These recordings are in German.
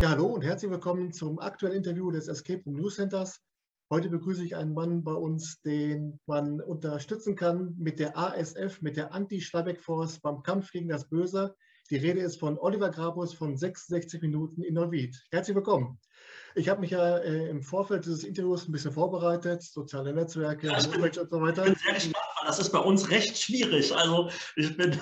Ja, hallo und herzlich willkommen zum aktuellen Interview des Escape Room News Centers. Heute begrüße ich einen Mann bei uns, den man unterstützen kann mit der ASF, mit der Anti-Schlebeck-Force beim Kampf gegen das Böse. Die Rede ist von Oliver Grabus von 66 Minuten in Neuwied. Herzlich willkommen. Ich habe mich ja äh, im Vorfeld dieses Interviews ein bisschen vorbereitet, soziale Netzwerke, ja, bin, und so weiter. Ich bin sehr gespannt, weil das ist bei uns recht schwierig. Also ich bin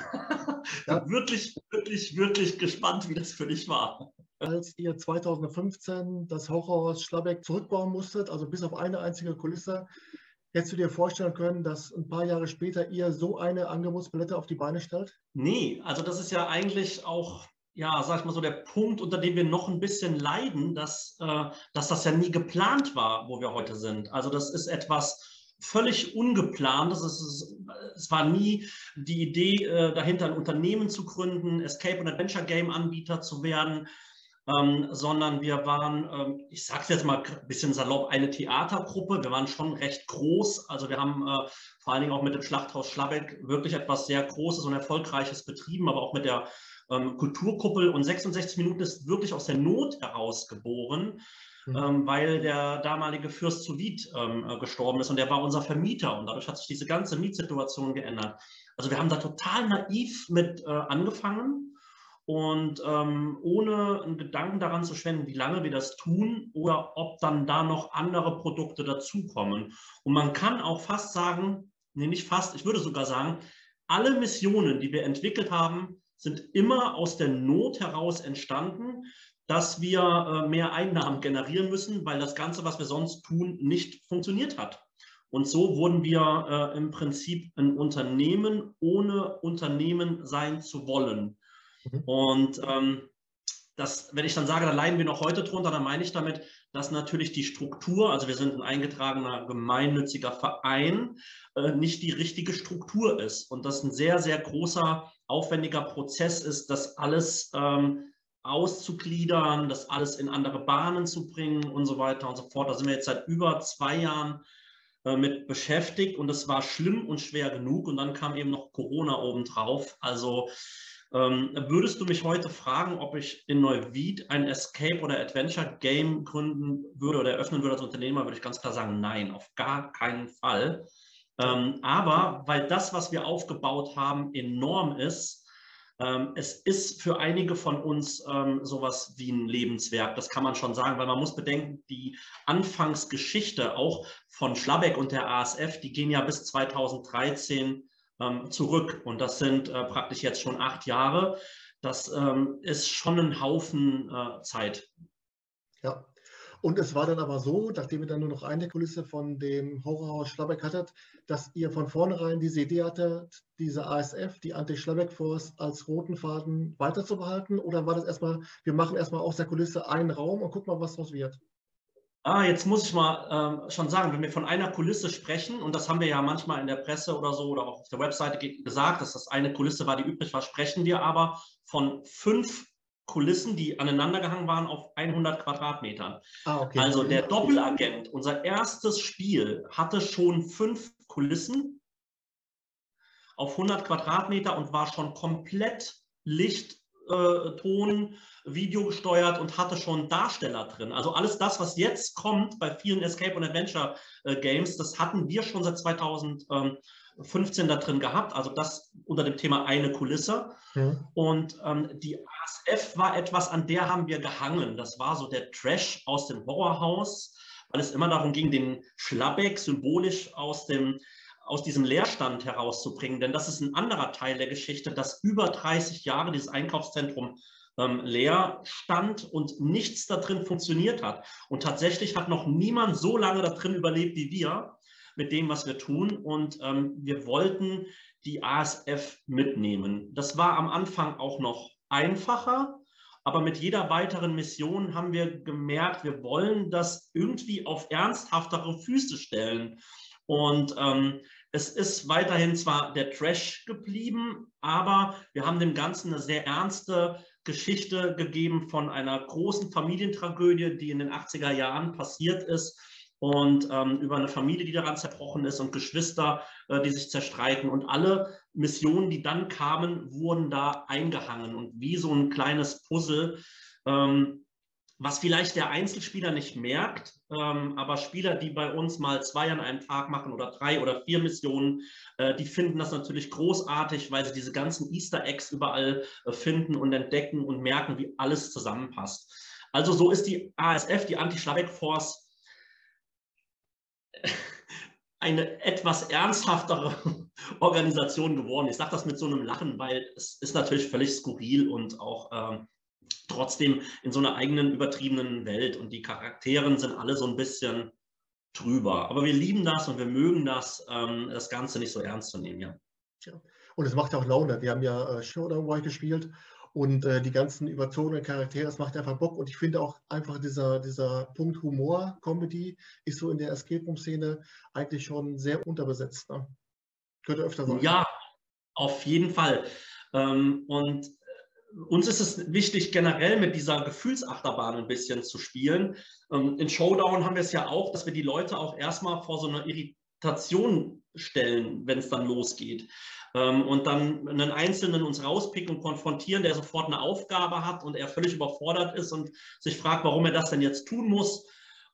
ja. wirklich, wirklich, wirklich gespannt, wie das für dich war als ihr 2015 das Horrorhaus Schlabeck zurückbauen musstet, also bis auf eine einzige Kulisse. Hättest du dir vorstellen können, dass ein paar Jahre später ihr so eine Angebotspalette auf die Beine stellt? Nee, also das ist ja eigentlich auch, ja, sag ich mal so, der Punkt, unter dem wir noch ein bisschen leiden, dass, äh, dass das ja nie geplant war, wo wir heute sind. Also das ist etwas, völlig ungeplant. Das ist, es war nie die Idee, äh, dahinter ein Unternehmen zu gründen, Escape- und Adventure-Game-Anbieter zu werden ähm, sondern wir waren, ähm, ich sage es jetzt mal ein bisschen salopp, eine Theatergruppe. Wir waren schon recht groß. Also wir haben äh, vor allen Dingen auch mit dem Schlachthaus Schlabeck wirklich etwas sehr Großes und Erfolgreiches betrieben, aber auch mit der ähm, Kulturkuppel. Und 66 Minuten ist wirklich aus der Not heraus geboren. Mhm. Ähm, weil der damalige Fürst zu Wied ähm, äh, gestorben ist und der war unser Vermieter und dadurch hat sich diese ganze Mietsituation geändert. Also wir haben da total naiv mit äh, angefangen und ähm, ohne einen Gedanken daran zu schwenden, wie lange wir das tun oder ob dann da noch andere Produkte dazukommen. Und man kann auch fast sagen, nee, fast, ich würde sogar sagen, alle Missionen, die wir entwickelt haben, sind immer aus der Not heraus entstanden, dass wir äh, mehr Einnahmen generieren müssen, weil das Ganze, was wir sonst tun, nicht funktioniert hat. Und so wurden wir äh, im Prinzip ein Unternehmen, ohne Unternehmen sein zu wollen. Mhm. Und ähm, das, wenn ich dann sage, da leiden wir noch heute drunter, dann meine ich damit, dass natürlich die Struktur, also wir sind ein eingetragener gemeinnütziger Verein, äh, nicht die richtige Struktur ist und das ein sehr, sehr großer, aufwendiger Prozess ist, das alles ähm, auszugliedern, das alles in andere Bahnen zu bringen und so weiter und so fort. Da sind wir jetzt seit über zwei Jahren äh, mit beschäftigt und es war schlimm und schwer genug und dann kam eben noch Corona obendrauf. Also ähm, würdest du mich heute fragen, ob ich in Neuwied ein Escape- oder Adventure-Game gründen würde oder eröffnen würde als Unternehmer, würde ich ganz klar sagen, nein, auf gar keinen Fall. Ähm, aber weil das, was wir aufgebaut haben, enorm ist, ähm, es ist für einige von uns ähm, sowas wie ein Lebenswerk, das kann man schon sagen, weil man muss bedenken, die Anfangsgeschichte auch von Schlabeck und der ASF, die gehen ja bis 2013 ähm, zurück. Und das sind äh, praktisch jetzt schon acht Jahre. Das ähm, ist schon ein Haufen äh, Zeit. Ja. Und es war dann aber so, nachdem ihr dann nur noch eine Kulisse von dem Horrorhaus Schlabeck hattet, dass ihr von vornherein diese Idee hattet, diese ASF, die Anti-Schlabeck-Force, als roten Faden weiterzubehalten? Oder war das erstmal, wir machen erstmal aus der Kulisse einen Raum und gucken mal, was draus wird? Ah, jetzt muss ich mal ähm, schon sagen, wenn wir von einer Kulisse sprechen, und das haben wir ja manchmal in der Presse oder so oder auch auf der Webseite gesagt, dass das eine Kulisse war, die übrig war, sprechen wir aber von fünf Kulissen, die aneinander gehangen waren auf 100 Quadratmetern. Ah, okay. Also der Doppelagent, unser erstes Spiel, hatte schon fünf Kulissen auf 100 Quadratmeter und war schon komplett Licht, äh, Ton, Video gesteuert und hatte schon Darsteller drin. Also alles das, was jetzt kommt bei vielen Escape und Adventure äh, Games, das hatten wir schon seit 2015 da drin gehabt. Also das unter dem Thema eine Kulisse. Ja. Und ähm, die ASF war etwas, an der haben wir gehangen. Das war so der Trash aus dem Horrorhaus, weil es immer darum ging, den Schlabbeck symbolisch aus dem aus diesem Leerstand herauszubringen. Denn das ist ein anderer Teil der Geschichte, dass über 30 Jahre dieses Einkaufszentrum ähm, leer stand und nichts da drin funktioniert hat. Und tatsächlich hat noch niemand so lange da drin überlebt wie wir mit dem, was wir tun. Und ähm, wir wollten die ASF mitnehmen. Das war am Anfang auch noch einfacher. Aber mit jeder weiteren Mission haben wir gemerkt, wir wollen das irgendwie auf ernsthaftere Füße stellen. Und ähm, es ist weiterhin zwar der Trash geblieben, aber wir haben dem Ganzen eine sehr ernste Geschichte gegeben von einer großen Familientragödie, die in den 80er Jahren passiert ist und ähm, über eine Familie, die daran zerbrochen ist und Geschwister, äh, die sich zerstreiten. Und alle Missionen, die dann kamen, wurden da eingehangen. Und wie so ein kleines Puzzle ähm, was vielleicht der Einzelspieler nicht merkt, ähm, aber Spieler, die bei uns mal zwei an einem Tag machen oder drei oder vier Missionen, äh, die finden das natürlich großartig, weil sie diese ganzen Easter Eggs überall äh, finden und entdecken und merken, wie alles zusammenpasst. Also so ist die ASF, die Anti-Schlabeck-Force, eine etwas ernsthaftere Organisation geworden. Ich sage das mit so einem Lachen, weil es ist natürlich völlig skurril und auch ähm, trotzdem in so einer eigenen übertriebenen Welt. Und die Charakteren sind alle so ein bisschen drüber. Aber wir lieben das und wir mögen das, ähm, das Ganze nicht so ernst zu nehmen, ja. ja. Und es macht ja auch Laune. Wir haben ja äh, Showdown White gespielt und äh, die ganzen überzogenen Charaktere, es macht einfach Bock. Und ich finde auch einfach dieser, dieser Punkt Humor, Comedy, ist so in der Escape Room-Szene eigentlich schon sehr unterbesetzt. Ne? Könnte öfter sein. Ja, auf jeden Fall. Ähm, und uns ist es wichtig, generell mit dieser Gefühlsachterbahn ein bisschen zu spielen. Ähm, in Showdown haben wir es ja auch, dass wir die Leute auch erstmal vor so einer Irritation stellen, wenn es dann losgeht. Ähm, und dann einen Einzelnen uns rauspicken und konfrontieren, der sofort eine Aufgabe hat und er völlig überfordert ist und sich fragt, warum er das denn jetzt tun muss.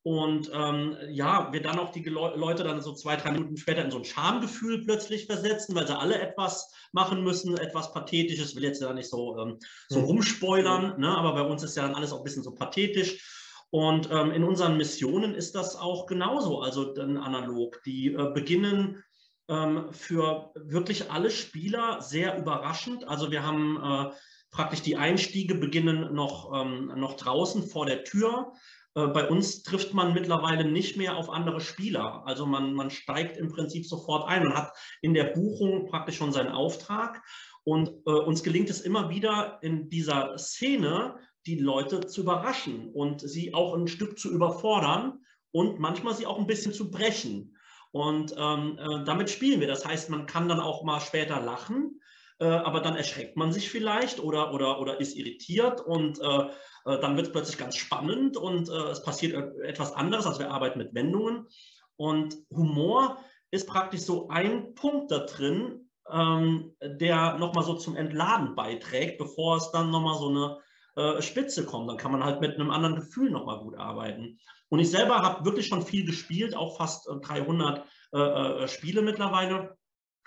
Und ähm, ja, wir dann auch die Leute dann so zwei, drei Minuten später in so ein Schamgefühl plötzlich versetzen, weil sie alle etwas machen müssen, etwas Pathetisches. Ich will jetzt ja nicht so, ähm, so mhm. rumspoilern, ne? aber bei uns ist ja dann alles auch ein bisschen so pathetisch. Und ähm, in unseren Missionen ist das auch genauso, also dann analog. Die äh, beginnen ähm, für wirklich alle Spieler sehr überraschend. Also wir haben äh, praktisch die Einstiege beginnen noch, ähm, noch draußen vor der Tür. Äh, bei uns trifft man mittlerweile nicht mehr auf andere Spieler. Also man, man steigt im Prinzip sofort ein und hat in der Buchung praktisch schon seinen Auftrag. Und äh, uns gelingt es immer wieder in dieser Szene, die Leute zu überraschen und sie auch ein Stück zu überfordern und manchmal sie auch ein bisschen zu brechen. Und ähm, äh, damit spielen wir. Das heißt, man kann dann auch mal später lachen, äh, aber dann erschreckt man sich vielleicht oder, oder, oder ist irritiert und äh, äh, dann wird es plötzlich ganz spannend und äh, es passiert etwas anderes. Also wir arbeiten mit Wendungen. Und Humor ist praktisch so ein Punkt da drin, ähm, der nochmal so zum Entladen beiträgt, bevor es dann nochmal so eine Spitze kommt. Dann kann man halt mit einem anderen Gefühl nochmal gut arbeiten. Und ich selber habe wirklich schon viel gespielt, auch fast 300 äh, äh, Spiele mittlerweile.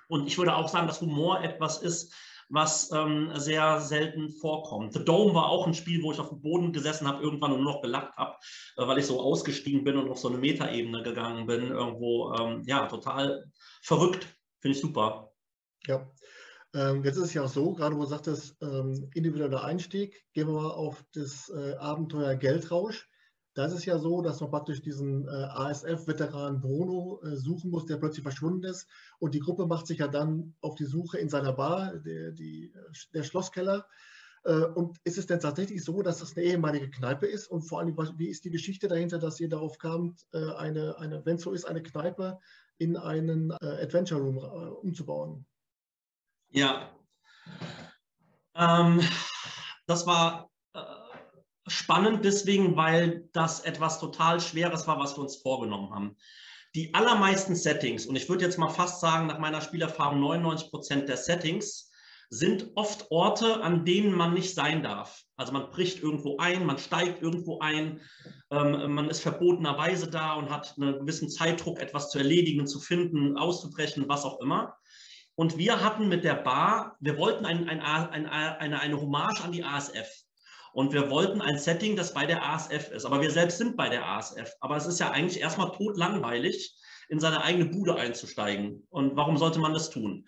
Und ich würde auch sagen, dass Humor etwas ist, was ähm, sehr selten vorkommt. The Dome war auch ein Spiel, wo ich auf dem Boden gesessen habe, irgendwann und nur noch gelacht habe, äh, weil ich so ausgestiegen bin und auf so eine Metaebene gegangen bin. Irgendwo, ähm, ja, total verrückt. Finde ich super. Ja. Ähm, jetzt ist es ja auch so, gerade wo du sagtest, ähm, individueller Einstieg, gehen wir mal auf das äh, Abenteuer Geldrausch. Da ist es ja so, dass man praktisch diesen äh, ASF-Veteran Bruno äh, suchen muss, der plötzlich verschwunden ist. Und die Gruppe macht sich ja dann auf die Suche in seiner Bar, der, die, der Schlosskeller. Äh, und ist es denn tatsächlich so, dass das eine ehemalige Kneipe ist? Und vor allem, wie ist die Geschichte dahinter, dass ihr darauf kamt, äh, eine, eine wenn es so ist, eine Kneipe in einen äh, Adventure Room äh, umzubauen? Ja. Ähm, das war spannend deswegen, weil das etwas total Schweres war, was wir uns vorgenommen haben. Die allermeisten Settings, und ich würde jetzt mal fast sagen, nach meiner Spielerfahrung 99 Prozent der Settings, sind oft Orte, an denen man nicht sein darf. Also man bricht irgendwo ein, man steigt irgendwo ein, ähm, man ist verbotenerweise da und hat einen gewissen Zeitdruck, etwas zu erledigen, zu finden, auszubrechen, was auch immer. Und wir hatten mit der Bar, wir wollten ein, ein, ein, eine, eine Hommage an die ASF. Und wir wollten ein Setting, das bei der ASF ist. Aber wir selbst sind bei der ASF. Aber es ist ja eigentlich erstmal totlangweilig, in seine eigene Bude einzusteigen. Und warum sollte man das tun?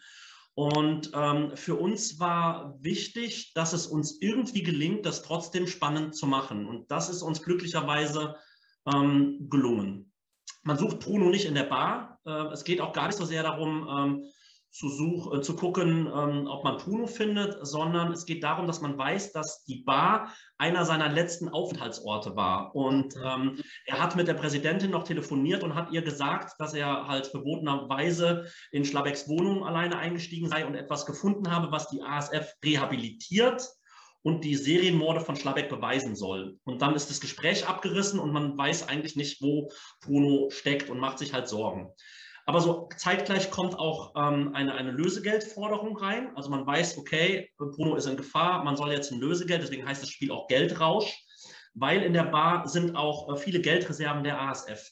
Und ähm, für uns war wichtig, dass es uns irgendwie gelingt, das trotzdem spannend zu machen. Und das ist uns glücklicherweise ähm, gelungen. Man sucht Bruno nicht in der Bar. Äh, es geht auch gar nicht so sehr darum, ähm, zu, such, äh, zu gucken, ähm, ob man Puno findet, sondern es geht darum, dass man weiß, dass die Bar einer seiner letzten Aufenthaltsorte war. Und ähm, er hat mit der Präsidentin noch telefoniert und hat ihr gesagt, dass er halt verbotenerweise in Schlabecks Wohnung alleine eingestiegen sei und etwas gefunden habe, was die ASF rehabilitiert und die Serienmorde von Schlabeck beweisen soll. Und dann ist das Gespräch abgerissen und man weiß eigentlich nicht, wo Bruno steckt und macht sich halt Sorgen. Aber so zeitgleich kommt auch ähm, eine, eine Lösegeldforderung rein. Also man weiß, okay, Bruno ist in Gefahr, man soll jetzt ein Lösegeld, deswegen heißt das Spiel auch Geldrausch. weil in der Bar sind auch äh, viele Geldreserven der ASF.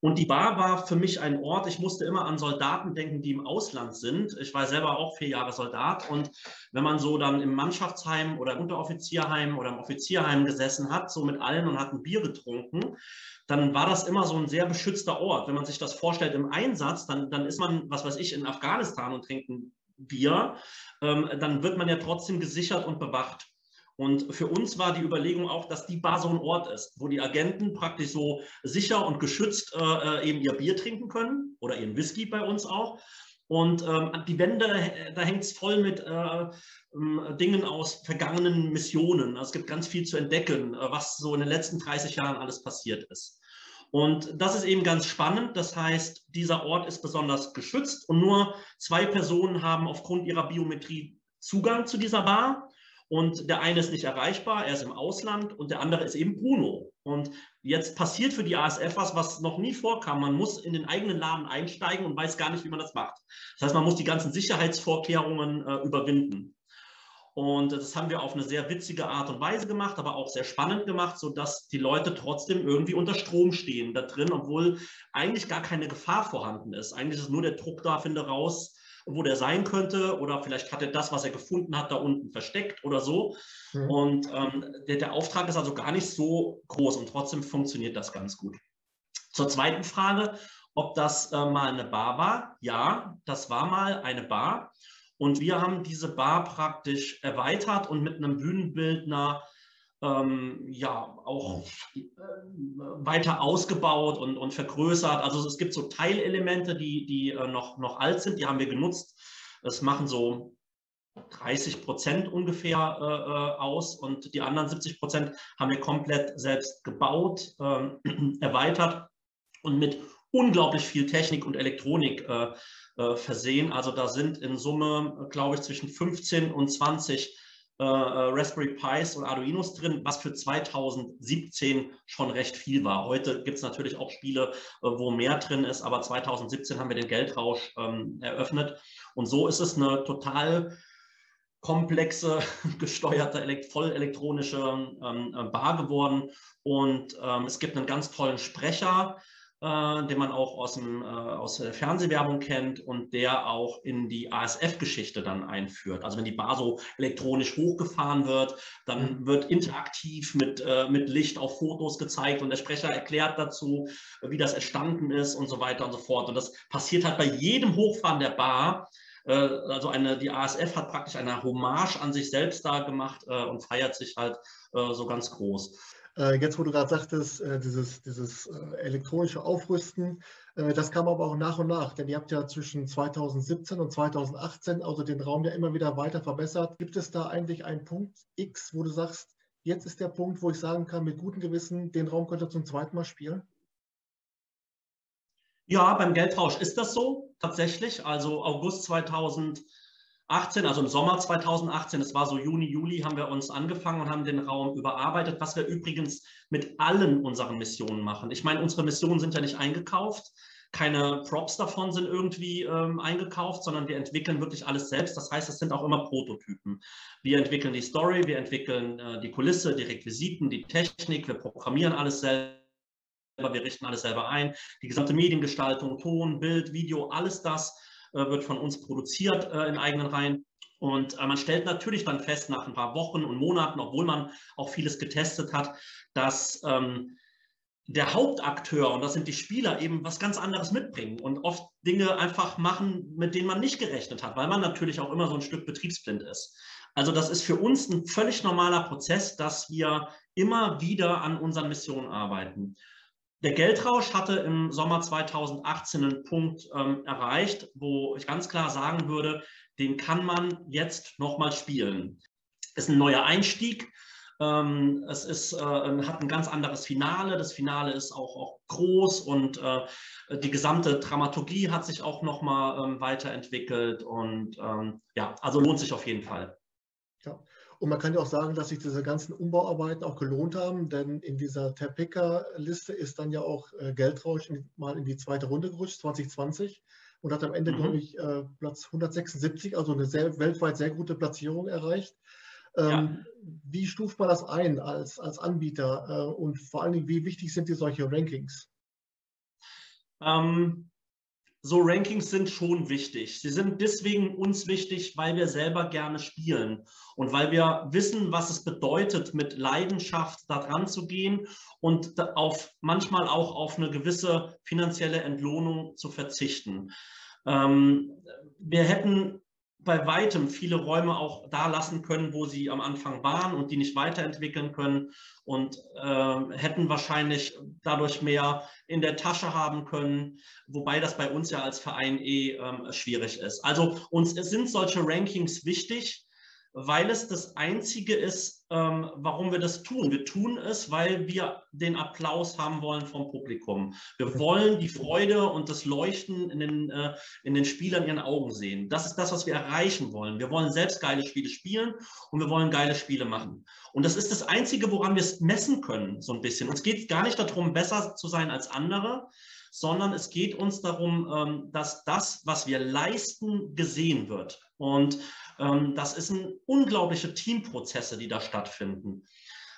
Und die Bar war für mich ein Ort, ich musste immer an Soldaten denken, die im Ausland sind. Ich war selber auch vier Jahre Soldat und wenn man so dann im Mannschaftsheim oder im Unteroffizierheim oder im Offizierheim gesessen hat, so mit allen und hat ein Bier getrunken, dann war das immer so ein sehr beschützter Ort. Wenn man sich das vorstellt im Einsatz, dann, dann ist man, was weiß ich, in Afghanistan und trinkt ein Bier, ähm, dann wird man ja trotzdem gesichert und bewacht. Und für uns war die Überlegung auch, dass die Bar so ein Ort ist, wo die Agenten praktisch so sicher und geschützt äh, äh eben ihr Bier trinken können oder ihren Whisky bei uns auch. Und ähm, die Wände, äh, da hängt es voll mit äh, ähm, Dingen aus vergangenen Missionen. Also es gibt ganz viel zu entdecken, äh, was so in den letzten 30 Jahren alles passiert ist. Und das ist eben ganz spannend. Das heißt, dieser Ort ist besonders geschützt und nur zwei Personen haben aufgrund ihrer Biometrie Zugang zu dieser Bar. Und der eine ist nicht erreichbar, er ist im Ausland und der andere ist eben Bruno. Und jetzt passiert für die ASF was, was noch nie vorkam. Man muss in den eigenen Laden einsteigen und weiß gar nicht, wie man das macht. Das heißt, man muss die ganzen Sicherheitsvorkehrungen äh, überwinden. Und das haben wir auf eine sehr witzige Art und Weise gemacht, aber auch sehr spannend gemacht, sodass die Leute trotzdem irgendwie unter Strom stehen da drin, obwohl eigentlich gar keine Gefahr vorhanden ist. Eigentlich ist nur der Druck da, finde raus, wo der sein könnte oder vielleicht hat er das, was er gefunden hat, da unten versteckt oder so. Mhm. Und ähm, der, der Auftrag ist also gar nicht so groß und trotzdem funktioniert das ganz gut. Zur zweiten Frage, ob das äh, mal eine Bar war. Ja, das war mal eine Bar. Und wir haben diese Bar praktisch erweitert und mit einem Bühnenbildner ähm, ja auch äh, weiter ausgebaut und, und vergrößert. Also es gibt so Teilelemente, die, die äh, noch, noch alt sind, die haben wir genutzt. Das machen so 30 Prozent ungefähr äh, äh aus und die anderen 70 Prozent haben wir komplett selbst gebaut, äh, erweitert und mit unglaublich viel Technik und Elektronik äh, äh, versehen. Also da sind in Summe, glaube ich, zwischen 15 und 20 äh, äh, Raspberry Pis und Arduinos drin, was für 2017 schon recht viel war. Heute gibt es natürlich auch Spiele, äh, wo mehr drin ist, aber 2017 haben wir den Geldrausch ähm, eröffnet. Und so ist es eine total komplexe, gesteuerte, voll elektronische ähm, äh, Bar geworden. Und ähm, es gibt einen ganz tollen Sprecher, äh, den man auch aus, dem, äh, aus der Fernsehwerbung kennt und der auch in die ASF-Geschichte dann einführt. Also wenn die Bar so elektronisch hochgefahren wird, dann mhm. wird interaktiv mit, äh, mit Licht auf Fotos gezeigt und der Sprecher erklärt dazu, wie das entstanden ist und so weiter und so fort. Und das passiert halt bei jedem Hochfahren der Bar. Äh, also eine, die ASF hat praktisch eine Hommage an sich selbst da gemacht äh, und feiert sich halt äh, so ganz groß. Äh, jetzt, wo du gerade sagtest, äh, dieses, dieses äh, elektronische Aufrüsten, das kam aber auch nach und nach, denn ihr habt ja zwischen 2017 und 2018 also den Raum ja immer wieder weiter verbessert. Gibt es da eigentlich einen Punkt X, wo du sagst, jetzt ist der Punkt, wo ich sagen kann, mit gutem Gewissen, den Raum könnt ihr zum zweiten Mal spielen? Ja, beim Geldtausch ist das so tatsächlich. Also August 2018 18, also im Sommer 2018, es war so Juni, Juli, haben wir uns angefangen und haben den Raum überarbeitet, was wir übrigens mit allen unseren Missionen machen. Ich meine, unsere Missionen sind ja nicht eingekauft, keine Props davon sind irgendwie ähm, eingekauft, sondern wir entwickeln wirklich alles selbst. Das heißt, es sind auch immer Prototypen. Wir entwickeln die Story, wir entwickeln äh, die Kulisse, die Requisiten, die Technik, wir programmieren alles selber wir richten alles selber ein, die gesamte Mediengestaltung, Ton, Bild, Video, alles das wird von uns produziert äh, in eigenen Reihen. Und äh, man stellt natürlich dann fest, nach ein paar Wochen und Monaten, obwohl man auch vieles getestet hat, dass ähm, der Hauptakteur, und das sind die Spieler, eben was ganz anderes mitbringen und oft Dinge einfach machen, mit denen man nicht gerechnet hat, weil man natürlich auch immer so ein Stück betriebsblind ist. Also das ist für uns ein völlig normaler Prozess, dass wir immer wieder an unseren Missionen arbeiten. Der Geldrausch hatte im Sommer 2018 einen Punkt ähm, erreicht, wo ich ganz klar sagen würde, den kann man jetzt nochmal spielen. Es ist ein neuer Einstieg. Ähm, es ist, äh, hat ein ganz anderes Finale. Das Finale ist auch, auch groß und äh, die gesamte Dramaturgie hat sich auch nochmal ähm, weiterentwickelt. Und ähm, ja, also lohnt sich auf jeden Fall. Ja. Und man kann ja auch sagen, dass sich diese ganzen Umbauarbeiten auch gelohnt haben, denn in dieser Terpeka-Liste ist dann ja auch äh, Geldrausch mal in die zweite Runde gerutscht, 2020, und hat am Ende, mhm. glaube ich, äh, Platz 176, also eine sehr, weltweit sehr gute Platzierung erreicht. Ähm, ja. Wie stuft man das ein als, als Anbieter äh, und vor allen Dingen, wie wichtig sind dir solche Rankings? Ähm, so Rankings sind schon wichtig. Sie sind deswegen uns wichtig, weil wir selber gerne spielen und weil wir wissen, was es bedeutet, mit Leidenschaft da dran zu gehen und auf manchmal auch auf eine gewisse finanzielle Entlohnung zu verzichten. Ähm, wir hätten bei weitem viele Räume auch da lassen können, wo sie am Anfang waren und die nicht weiterentwickeln können und äh, hätten wahrscheinlich dadurch mehr in der Tasche haben können, wobei das bei uns ja als Verein eh äh, schwierig ist. Also uns sind solche Rankings wichtig, weil es das Einzige ist, ähm, warum wir das tun. Wir tun es, weil wir den Applaus haben wollen vom Publikum. Wir wollen die Freude und das Leuchten in den, äh, in den Spielern ihren Augen sehen. Das ist das, was wir erreichen wollen. Wir wollen selbst geile Spiele spielen und wir wollen geile Spiele machen. Und das ist das Einzige, woran wir es messen können, so ein bisschen. Uns geht gar nicht darum, besser zu sein als andere, sondern es geht uns darum, ähm, dass das, was wir leisten, gesehen wird. Und ähm, das sind unglaubliche Teamprozesse, die da stattfinden.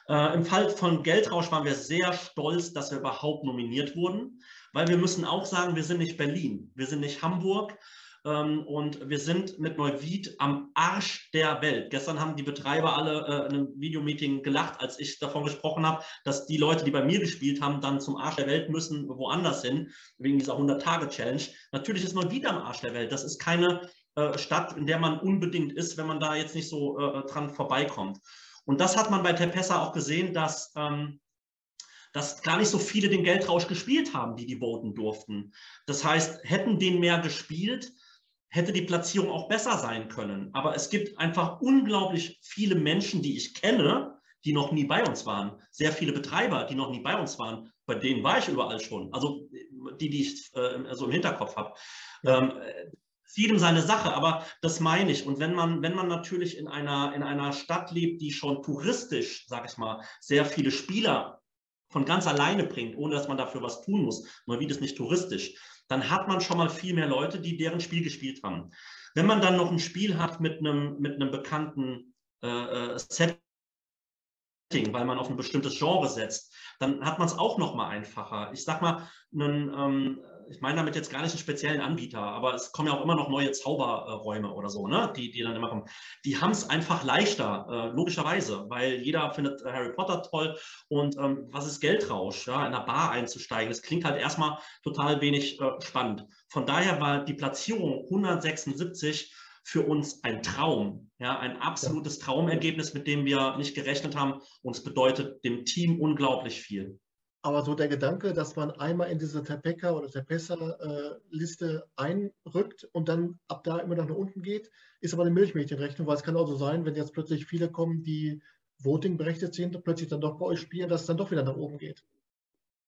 Äh, Im Fall von Geldrausch waren wir sehr stolz, dass wir überhaupt nominiert wurden, weil wir müssen auch sagen, wir sind nicht Berlin, wir sind nicht Hamburg, ähm, und wir sind mit Neuwied am Arsch der Welt. Gestern haben die Betreiber alle äh, in einem Videomeeting gelacht, als ich davon gesprochen habe, dass die Leute, die bei mir gespielt haben, dann zum Arsch der Welt müssen, woanders hin, wegen dieser 100-Tage-Challenge. Natürlich ist Neuwied am Arsch der Welt. Das ist keine äh, Stadt, in der man unbedingt ist, wenn man da jetzt nicht so äh, dran vorbeikommt. Und das hat man bei Tepessa auch gesehen, dass, ähm, dass gar nicht so viele den Geldrausch gespielt haben, die die voten durften. Das heißt, hätten den mehr gespielt, hätte die Platzierung auch besser sein können. Aber es gibt einfach unglaublich viele Menschen, die ich kenne, die noch nie bei uns waren. Sehr viele Betreiber, die noch nie bei uns waren. Bei denen war ich überall schon. Also die, die ich äh, so im Hinterkopf habe. Ähm, jedem seine Sache, aber das meine ich. Und wenn man, wenn man natürlich in einer, in einer Stadt lebt, die schon touristisch, sag ich mal, sehr viele Spieler von ganz alleine bringt, ohne dass man dafür was tun muss, wie das nicht touristisch, dann hat man schon mal viel mehr Leute, die deren Spiel gespielt haben. Wenn man dann noch ein Spiel hat mit einem, mit einem bekannten äh, äh Setting, weil man auf ein bestimmtes Genre setzt, dann hat man es auch noch mal einfacher. Ich sag mal, einen, ähm, ich meine damit jetzt gar nicht einen speziellen Anbieter, aber es kommen ja auch immer noch neue Zauberräume oder so, ne? die, die dann immer kommen. Die haben es einfach leichter, äh, logischerweise, weil jeder findet äh, Harry Potter toll und ähm, was ist Geldrausch, ja, in einer Bar einzusteigen? Das klingt halt erstmal total wenig äh, spannend. Von daher war die Platzierung 176 für uns ein Traum, ja, ein absolutes Traumergebnis, mit dem wir nicht gerechnet haben. Und es bedeutet dem Team unglaublich viel. Aber so der Gedanke, dass man einmal in diese Tepeka oder Tepessa-Liste äh, einrückt und dann ab da immer nach unten geht, ist aber eine Milchmädchenrechnung, weil es kann auch so sein, wenn jetzt plötzlich viele kommen, die Voting berechtigt sind und plötzlich dann doch bei euch spielen, dass es dann doch wieder nach oben geht.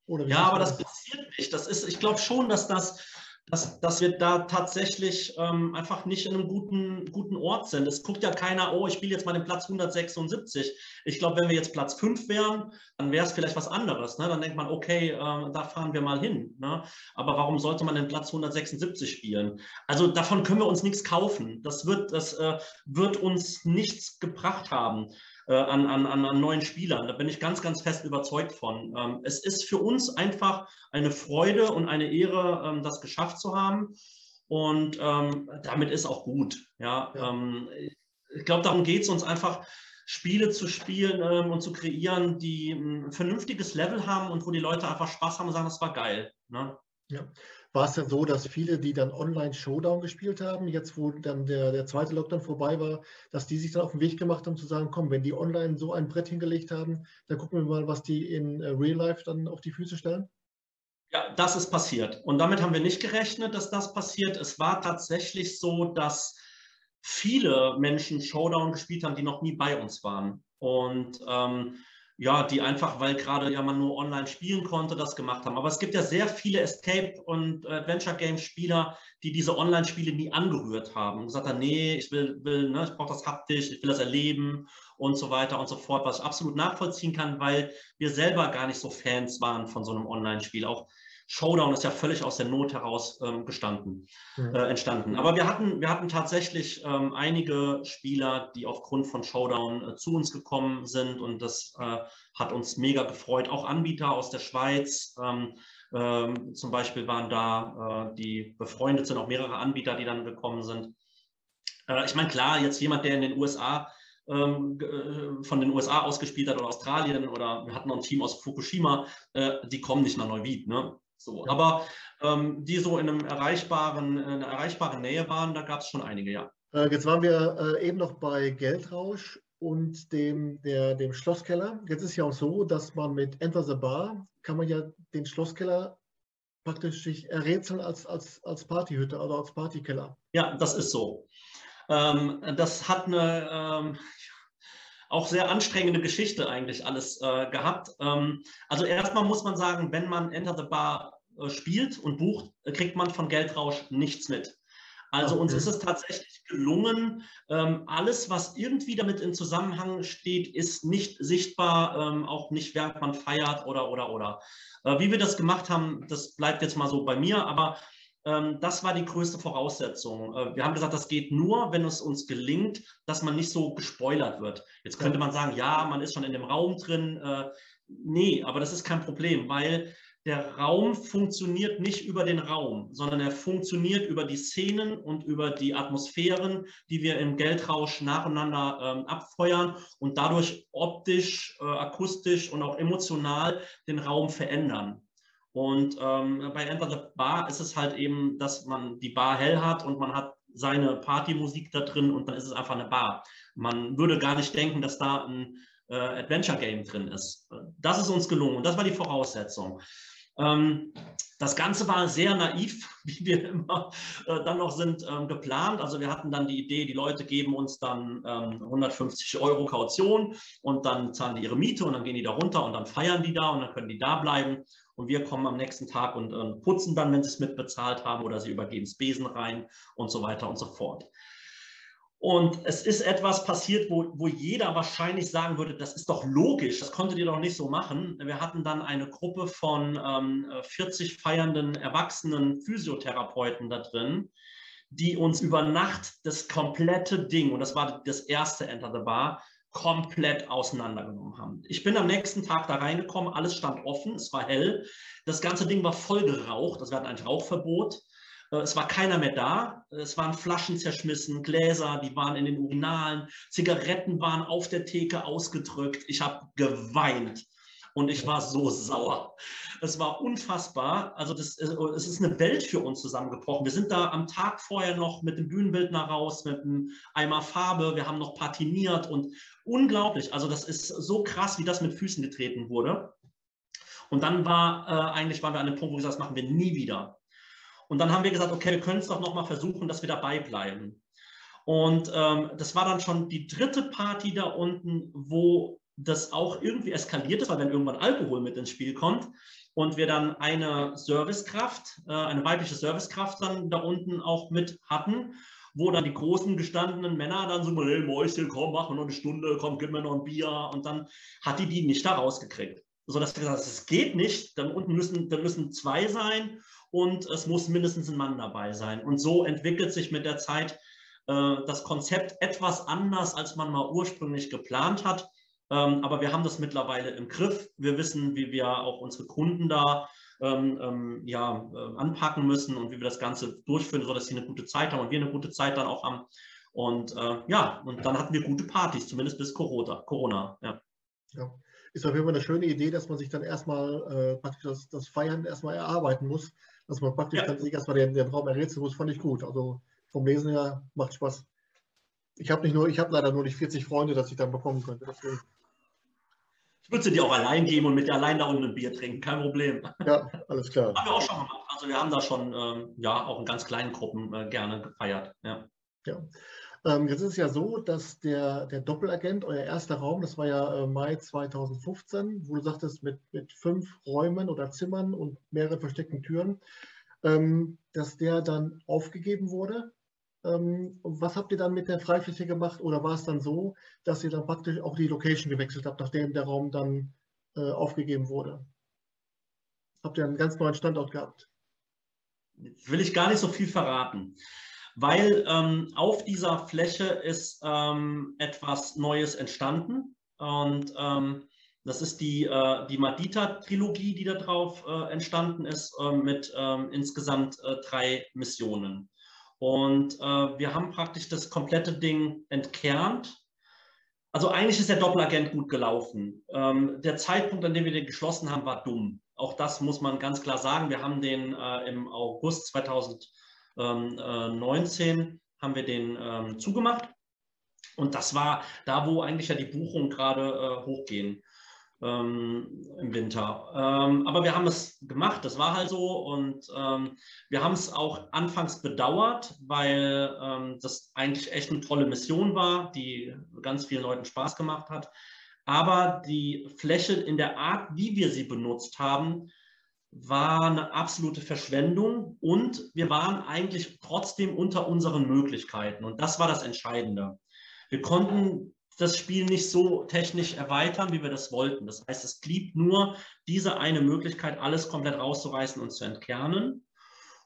ja, aber das passiert nicht. Das ist, ich glaube schon, dass das dass, dass wir da tatsächlich ähm, einfach nicht in einem guten, guten Ort sind. Es guckt ja keiner, oh, ich spiele jetzt mal den Platz 176. Ich glaube, wenn wir jetzt Platz 5 wären, dann wäre es vielleicht was anderes. Ne? Dann denkt man, okay, äh, da fahren wir mal hin. Ne? Aber warum sollte man den Platz 176 spielen? Also davon können wir uns nichts kaufen. Das wird, das, äh, wird uns nichts gebracht haben äh, an, an, an neuen Spielern. Da bin ich ganz, ganz fest überzeugt von. Ähm, es ist für uns einfach eine Freude und eine Ehre, ähm, das geschafft zu haben. Und ähm, damit ist auch gut. Ja. Ähm, ich glaube, darum geht es uns einfach, Spiele zu spielen ähm, und zu kreieren, die ein vernünftiges Level haben und wo die Leute einfach Spaß haben und sagen, das war geil. Ne? Ja. War es denn so, dass viele, die dann online Showdown gespielt haben, jetzt wo dann der, der zweite Lockdown vorbei war, dass die sich dann auf den Weg gemacht haben zu sagen, komm, wenn die online so ein Brett hingelegt haben, dann gucken wir mal, was die in äh, Real Life dann auf die Füße stellen? Ja, das ist passiert. Und damit haben wir nicht gerechnet, dass das passiert. Es war tatsächlich so, dass viele Menschen Showdown gespielt haben, die noch nie bei uns waren. Und ähm, ja, die einfach, weil gerade ja man nur online spielen konnte, das gemacht haben. Aber es gibt ja sehr viele Escape- und Adventure Game-Spieler, die diese Online-Spiele nie angerührt haben und gesagt haben, nee, ich will, will ne, ich brauche das haptisch, ich will das erleben und so weiter und so fort, was ich absolut nachvollziehen kann, weil wir selber gar nicht so Fans waren von so einem Online-Spiel. Auch Showdown ist ja völlig aus der Not heraus ähm, gestanden, mhm. äh, entstanden. Aber wir hatten, wir hatten tatsächlich ähm, einige Spieler, die aufgrund von Showdown äh, zu uns gekommen sind und das äh, hat uns mega gefreut. Auch Anbieter aus der Schweiz, ähm, ähm zum Beispiel waren da, äh, die befreundet sind, auch mehrere Anbieter, die dann gekommen sind. Äh, ich meine, klar, jetzt jemand, der in den USA ähm, äh, von den USA ausgespielt hat oder Australien oder wir hatten noch ein Team aus Fukushima, die kommen nicht nach Neuwied. Ne? So. Aber ähm, die so in, einem erreichbaren, in einer erreichbaren Nähe waren, da gab es schon einige, ja. Äh, jetzt waren wir äh, eben noch bei Geldrausch und dem, der, dem Schlosskeller. Jetzt ist ja auch so, dass man mit Enter the Bar kann man ja den Schlosskeller praktisch sich errätseln als, als, als Partyhütte oder als Partykeller. Ja, das ist so. Ähm, das hat eine ähm, auch sehr anstrengende Geschichte eigentlich alles äh, gehabt. Ähm, also erstmal muss man sagen, wenn man Enter the Bar äh, spielt und bucht, kriegt man von Geldrausch nichts mit. Also okay. uns ist es tatsächlich gelungen, ähm, alles, was irgendwie damit in Zusammenhang steht, ist nicht sichtbar, ähm, auch nicht während man feiert oder oder oder. Äh, wie wir das gemacht haben, das bleibt jetzt mal so bei mir, aber das war die größte Voraussetzung. Äh, wir haben gesagt, das geht nur, wenn es uns gelingt, dass man nicht so gespoilert wird. Jetzt könnte man sagen, ja, man ist schon in dem Raum drin. Äh, nee, aber das ist kein Problem, weil der Raum funktioniert nicht über den Raum, sondern er funktioniert über die Szenen und über die Atmosphären, die wir im Geldrausch nacheinander ähm, abfeuern und dadurch optisch, äh, akustisch und auch emotional den Raum verändern. Und ähm, bei Enter the Bar ist es halt eben, dass man die Bar hell hat und man hat seine Partymusik da drin und dann ist es einfach eine Bar. Man würde gar nicht denken, dass da ein äh, Adventure Game drin ist. Das ist uns gelungen und das war die Voraussetzung. Ähm, das Ganze war sehr naiv, wie wir immer äh, dann noch sind, ähm, geplant. Also wir hatten dann die Idee, die Leute geben uns dann ähm, 150 Euro Kaution und dann zahlen die ihre Miete und dann gehen die da runter und dann feiern die da und dann können die da bleiben und wir kommen am nächsten Tag und äh, putzen dann, wenn sie es mitbezahlt haben oder sie übergeben es Besen rein und so weiter und so fort. Und es ist etwas passiert, wo, wo jeder wahrscheinlich sagen würde, das ist doch logisch, das konntet ihr doch nicht so machen. Wir hatten dann eine Gruppe von ähm, 40 feiernden erwachsenen Physiotherapeuten da drin, die uns über Nacht das komplette Ding, und das war das erste Enter the Bar, komplett auseinandergenommen haben. Ich bin am nächsten Tag da reingekommen, alles stand offen, es war hell. Das ganze Ding war voll geraucht, das war ein Rauchverbot. Äh, es war keiner mehr da. Es waren Flaschen zerschmissen, Gläser, die waren in den Urinalen, Zigaretten waren auf der Theke ausgedrückt. Ich habe geweint und ich war so sauer. Es war unfassbar. Also das, äh, es ist eine Welt für uns zusammengebrochen. Wir sind da am Tag vorher noch mit dem Bühnenbildner raus, mit einem Eimer Farbe. Wir haben noch patiniert und unglaublich. Also das ist so krass, wie das mit Füßen getreten wurde. Und dann war äh, eigentlich waren wir an dem Punkt, wo wir gesagt, das machen wir nie wieder. Und dann haben wir gesagt, okay, wir können es doch noch mal versuchen, dass wir dabei bleiben. Und ähm, das war dann schon die dritte Party da unten, wo das auch irgendwie eskaliert ist, weil wenn irgendwann Alkohol mit ins Spiel kommt und wir dann eine Servicekraft, äh, eine weibliche Servicekraft dann da unten auch mit hatten, wo dann die großen gestandenen Männer dann so, hey Mäuschen, komm, mach noch eine Stunde, komm, gib mir noch ein Bier und dann hat die die nicht da rausgekriegt. So dass wir gesagt haben, es geht nicht, dann unten müssen, dann müssen zwei sein und es muss mindestens ein Mann dabei sein. Und so entwickelt sich mit der Zeit äh, das Konzept etwas anders, als man mal ursprünglich geplant hat. Ähm, aber wir haben das mittlerweile im Griff. Wir wissen, wie wir auch unsere Kunden da ähm, ähm, ja, äh, anpacken müssen und wie wir das Ganze durchführen, sodass sie eine gute Zeit haben und wir eine gute Zeit dann auch haben. Und äh, ja, und dann hatten wir gute Partys, zumindest bis Corona. Corona ja. ja. Ist auf jeden Fall eine schöne Idee, dass man sich dann erstmal äh, praktisch das, das, Feiern erstmal erarbeiten muss, dass man praktisch ja. dann sich erstmal den, den Raum errätseln muss, fand ich gut. Also vom Lesen her macht Spaß. Ich habe nicht nur, ich habe leider nur nicht 40 Freunde, dass ich dann bekommen könnte. Deswegen. Ich würde sie dir auch allein geben und mit dir allein da unten ein Bier trinken, kein Problem. Ja, alles klar. Haben wir auch schon gemacht. Also wir haben da schon ähm, ja auch in ganz kleinen Gruppen äh, gerne gefeiert. Ja. ja. Ähm, jetzt ist es ja so, dass der, der Doppelagent, euer erster Raum, das war ja äh, Mai 2015, wo du sagtest, mit, mit fünf Räumen oder Zimmern und mehreren versteckten Türen, ähm, dass der dann aufgegeben wurde was habt ihr dann mit der Freifläche gemacht oder war es dann so, dass ihr dann praktisch auch die Location gewechselt habt, nachdem der Raum dann äh, aufgegeben wurde? habt ihr einen ganz neuen Standort gehabt. Will ich gar nicht so viel verraten, weil ähm, auf dieser Fläche ist ähm, etwas Neues entstanden und ähm, das ist die, äh, die Madita-Trilogie, die da drauf äh, entstanden ist, äh, mit ähm, insgesamt äh, drei Missionen. Und äh, wir haben praktisch das komplette Ding entkernt. Also eigentlich ist der Doppelagent gut gelaufen. Ähm, der Zeitpunkt, an dem wir den geschlossen haben, war dumm. Auch das muss man ganz klar sagen. Wir haben den äh, im August 2019 haben wir den ähm, zugemacht. Und das war da, wo eigentlich ja die Buchungen gerade hochgehen ähm, im Winter. Ähm, aber wir haben es gemacht, das war halt so. Und ähm, wir haben es auch anfangs bedauert, weil ähm, das eigentlich echt eine tolle Mission war, die ganz vielen Leuten Spaß gemacht hat. Aber die Fläche in der Art, wie wir sie benutzt haben, war eine absolute Verschwendung und wir waren eigentlich trotzdem unter unseren Möglichkeiten. Und das war das Entscheidende. Wir konnten das Spiel nicht so technisch erweitern, wie wir das wollten. Das heißt, es blieb nur diese eine Möglichkeit, alles komplett rauszureißen und zu entkernen.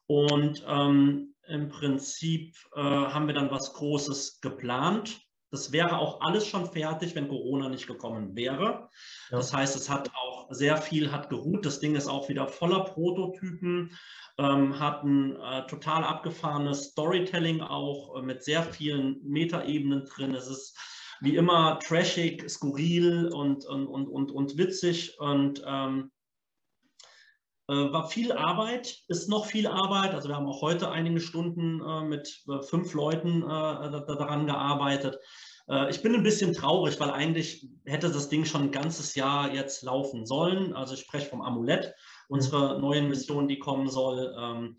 Und ähm, im Prinzip äh, haben wir dann was Großes geplant. Das wäre auch alles schon fertig, wenn Corona nicht gekommen wäre. Ja. Das heißt, es hat auch sehr viel hat geruht. Das Ding ist auch wieder voller Prototypen, ähm, hat ein äh, total abgefahrenes Storytelling auch äh, mit sehr vielen Metaebenen drin. Es ist wie immer trashig, skurril und, und, und, und, und witzig und ähm, äh, war viel Arbeit, ist noch viel Arbeit. Also wir haben auch heute einige Stunden äh, mit äh, fünf Leuten äh, daran gearbeitet. Äh, ich bin ein bisschen traurig, weil eigentlich hätte das Ding schon ein ganzes Jahr jetzt laufen sollen. Also ich spreche vom Amulett, unsere neuen Mission, die kommen soll. Ähm,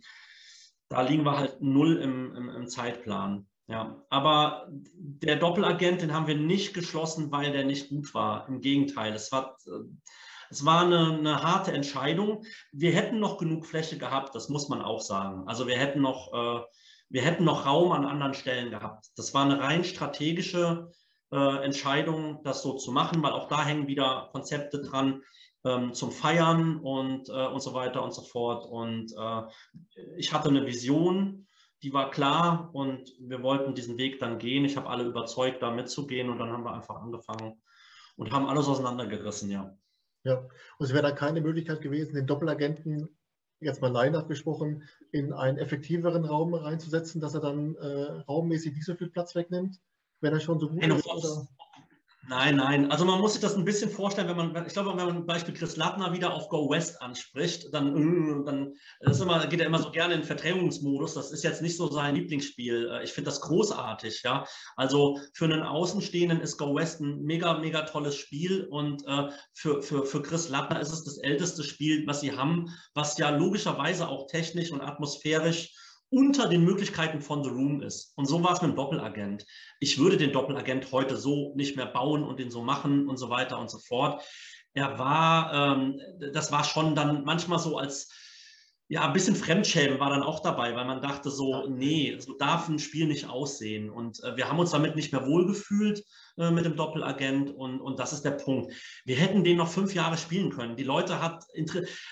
da liegen wir halt null im, im, im Zeitplan. Ja, aber der Doppelagent, den haben wir nicht geschlossen, weil der nicht gut war. Im Gegenteil, es war, es war eine, eine harte Entscheidung. Wir hätten noch genug Fläche gehabt, das muss man auch sagen. Also wir hätten noch, äh, wir hätten noch Raum an anderen Stellen gehabt. Das war eine rein strategische äh, Entscheidung, das so zu machen, weil auch da hängen wieder Konzepte dran ähm, zum Feiern und, äh, und so weiter und so fort. Und äh, ich hatte eine Vision die war klar und wir wollten diesen Weg dann gehen. Ich habe alle überzeugt, da mitzugehen und dann haben wir einfach angefangen und haben alles auseinandergerissen, ja. Ja, und es wäre da keine Möglichkeit gewesen, den Doppelagenten, jetzt mal Laien abgesprochen, in einen effektiveren Raum reinzusetzen, dass er dann äh, raummäßig nicht so viel Platz wegnimmt, wenn er schon so gut ist? Oder? Nein, nein. Also man muss sich das ein bisschen vorstellen, wenn man, ich glaube, wenn man zum Beispiel Chris Lattner wieder auf Go West anspricht, dann, äh, dann ist immer, geht er immer so gerne in Verdrängungsmodus. Das ist jetzt nicht so sein Lieblingsspiel. Äh, ich finde das großartig, ja. Also für einen Außenstehenden ist Go West ein mega, mega tolles Spiel und äh, für, für, für Chris Lattner ist es das älteste Spiel, was sie haben, was ja logischerweise auch technisch und atmosphärisch unter den Möglichkeiten von The Room ist. Und so war es mit dem Doppelagent. Ich würde den Doppelagent heute so nicht mehr bauen und den so machen und so weiter und so fort. Er war, ähm, das war schon dann manchmal so als, ja, ein bisschen Fremdschämen war dann auch dabei, weil man dachte so, nee, so darf ein Spiel nicht aussehen. Und äh, wir haben uns damit nicht mehr wohlgefühlt äh, mit dem Doppelagent und, und das ist der Punkt. Wir hätten den noch fünf Jahre spielen können. Die Leute hat,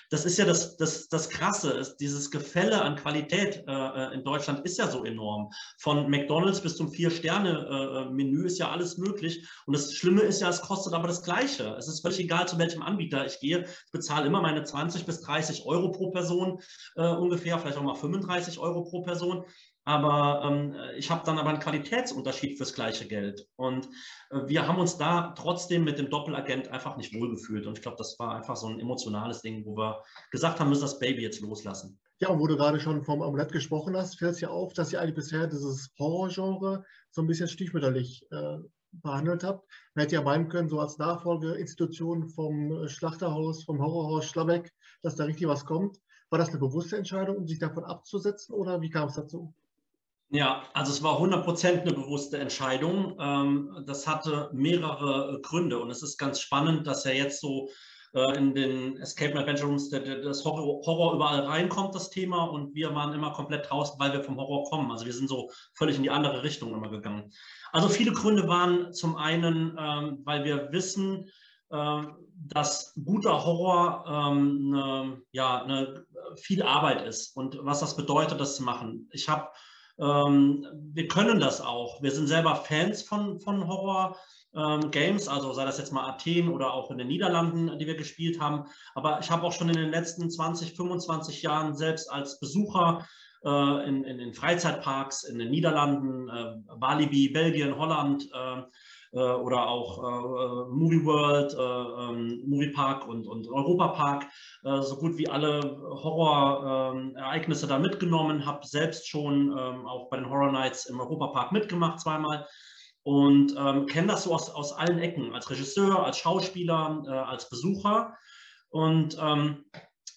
das ist ja das, das, das Krasse, ist, dieses Gefälle an Qualität äh, äh, in Deutschland ist ja so enorm. Von McDonalds bis zum Vier-Sterne-Menü äh, ist ja alles möglich. Und das Schlimme ist ja, es kostet aber das Gleiche. Es ist völlig egal, zu welchem Anbieter ich gehe. Ich bezahle immer meine 20 bis 30 Euro pro Person äh, ungefähr, vielleicht auch mal 35 Euro pro Person. Aber ähm, ich habe dann aber einen Qualitätsunterschied fürs gleiche Geld. Und äh, wir haben uns da trotzdem mit dem Doppelagent einfach nicht wohlgefühlt. Und ich glaube, das war einfach so ein emotionales Ding, wo wir gesagt haben, müssen das Baby jetzt loslassen. Ja, und wo du gerade schon vom Amulett gesprochen hast, fällt es ja auf, dass ihr eigentlich bisher dieses Horrorgenre so ein bisschen stiefmütterlich äh, behandelt habt. Man hätte ja meinen können, so als Nachfolgeinstitution vom Schlachterhaus, vom Horrorhaus Schlabeck, dass da richtig was kommt. War das eine bewusste Entscheidung, um sich davon abzusetzen oder wie kam es dazu? Ja, also es war 100% eine bewusste Entscheidung. Ähm, das hatte mehrere Gründe und es ist ganz spannend, dass ja jetzt so äh, in den Escape and Adventure Rooms das Horror überall reinkommt, das Thema, und wir waren immer komplett draußen, weil wir vom Horror kommen. Also wir sind so völlig in die andere Richtung immer gegangen. Also viele Gründe waren zum einen, ähm, weil wir wissen, äh, dass guter Horror ähm, ne, ja, eine, viel Arbeit ist und was das bedeutet, das zu machen. Ich habe, ähm, wir können das auch. Wir sind selber Fans von, von Horror. Ähm, Games, also sei das jetzt mal Athen oder auch in den Niederlanden, die wir gespielt haben. Aber ich habe auch schon in den letzten 20, 25 Jahren selbst als Besucher äh, in, in, Freizeitparks in den Niederlanden, äh, Walibi, Belgien, Holland, äh, oder auch äh, Movie World, äh, ähm, Movie Park und, und Europa Park so gut wie alle Horrorereignisse da mitgenommen, habe selbst schon ähm, auch bei den Horror Nights im Europa Park mitgemacht zweimal und ähm, kenne das so aus, aus allen Ecken, als Regisseur, als Schauspieler, äh, als Besucher. Und ähm,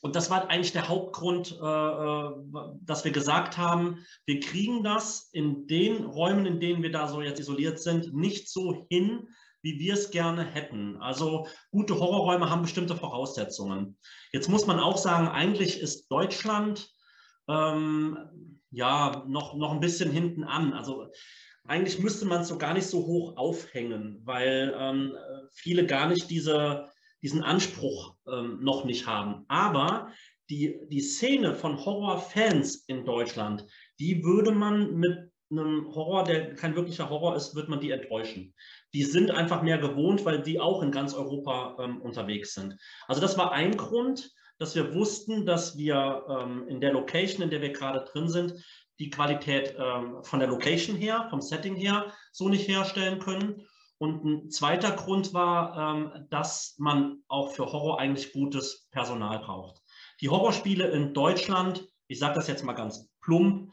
und das war eigentlich der Hauptgrund, äh, äh, dass wir gesagt haben, wir kriegen das in den Räumen, in denen wir da so jetzt isoliert sind, nicht so hin, wie wir es gerne hätten. Also gute Horrorräume haben bestimmte Voraussetzungen. Jetzt muss man auch sagen, eigentlich ist Deutschland ähm, ja noch, noch ein bisschen hinten an. Also eigentlich müsste man es so gar nicht so hoch aufhängen, weil ähm, viele gar nicht diese diesen Anspruch ähm, noch nicht haben. Aber die, die Szene von Horrorfans in Deutschland, die würde man mit einem Horror, der kein wirklicher Horror ist, wird man die enttäuschen. Die sind einfach mehr gewohnt, weil die auch in ganz Europa ähm, unterwegs sind. Also das war ein Grund, dass wir wussten, dass wir ähm, in der Location, in der wir gerade drin sind, die Qualität ähm, von der Location her, vom Setting her so nicht herstellen können. Und ein zweiter Grund war, ähm, dass man auch für Horror eigentlich gutes Personal braucht. Die Horrorspiele in Deutschland, ich sage das jetzt mal ganz plump,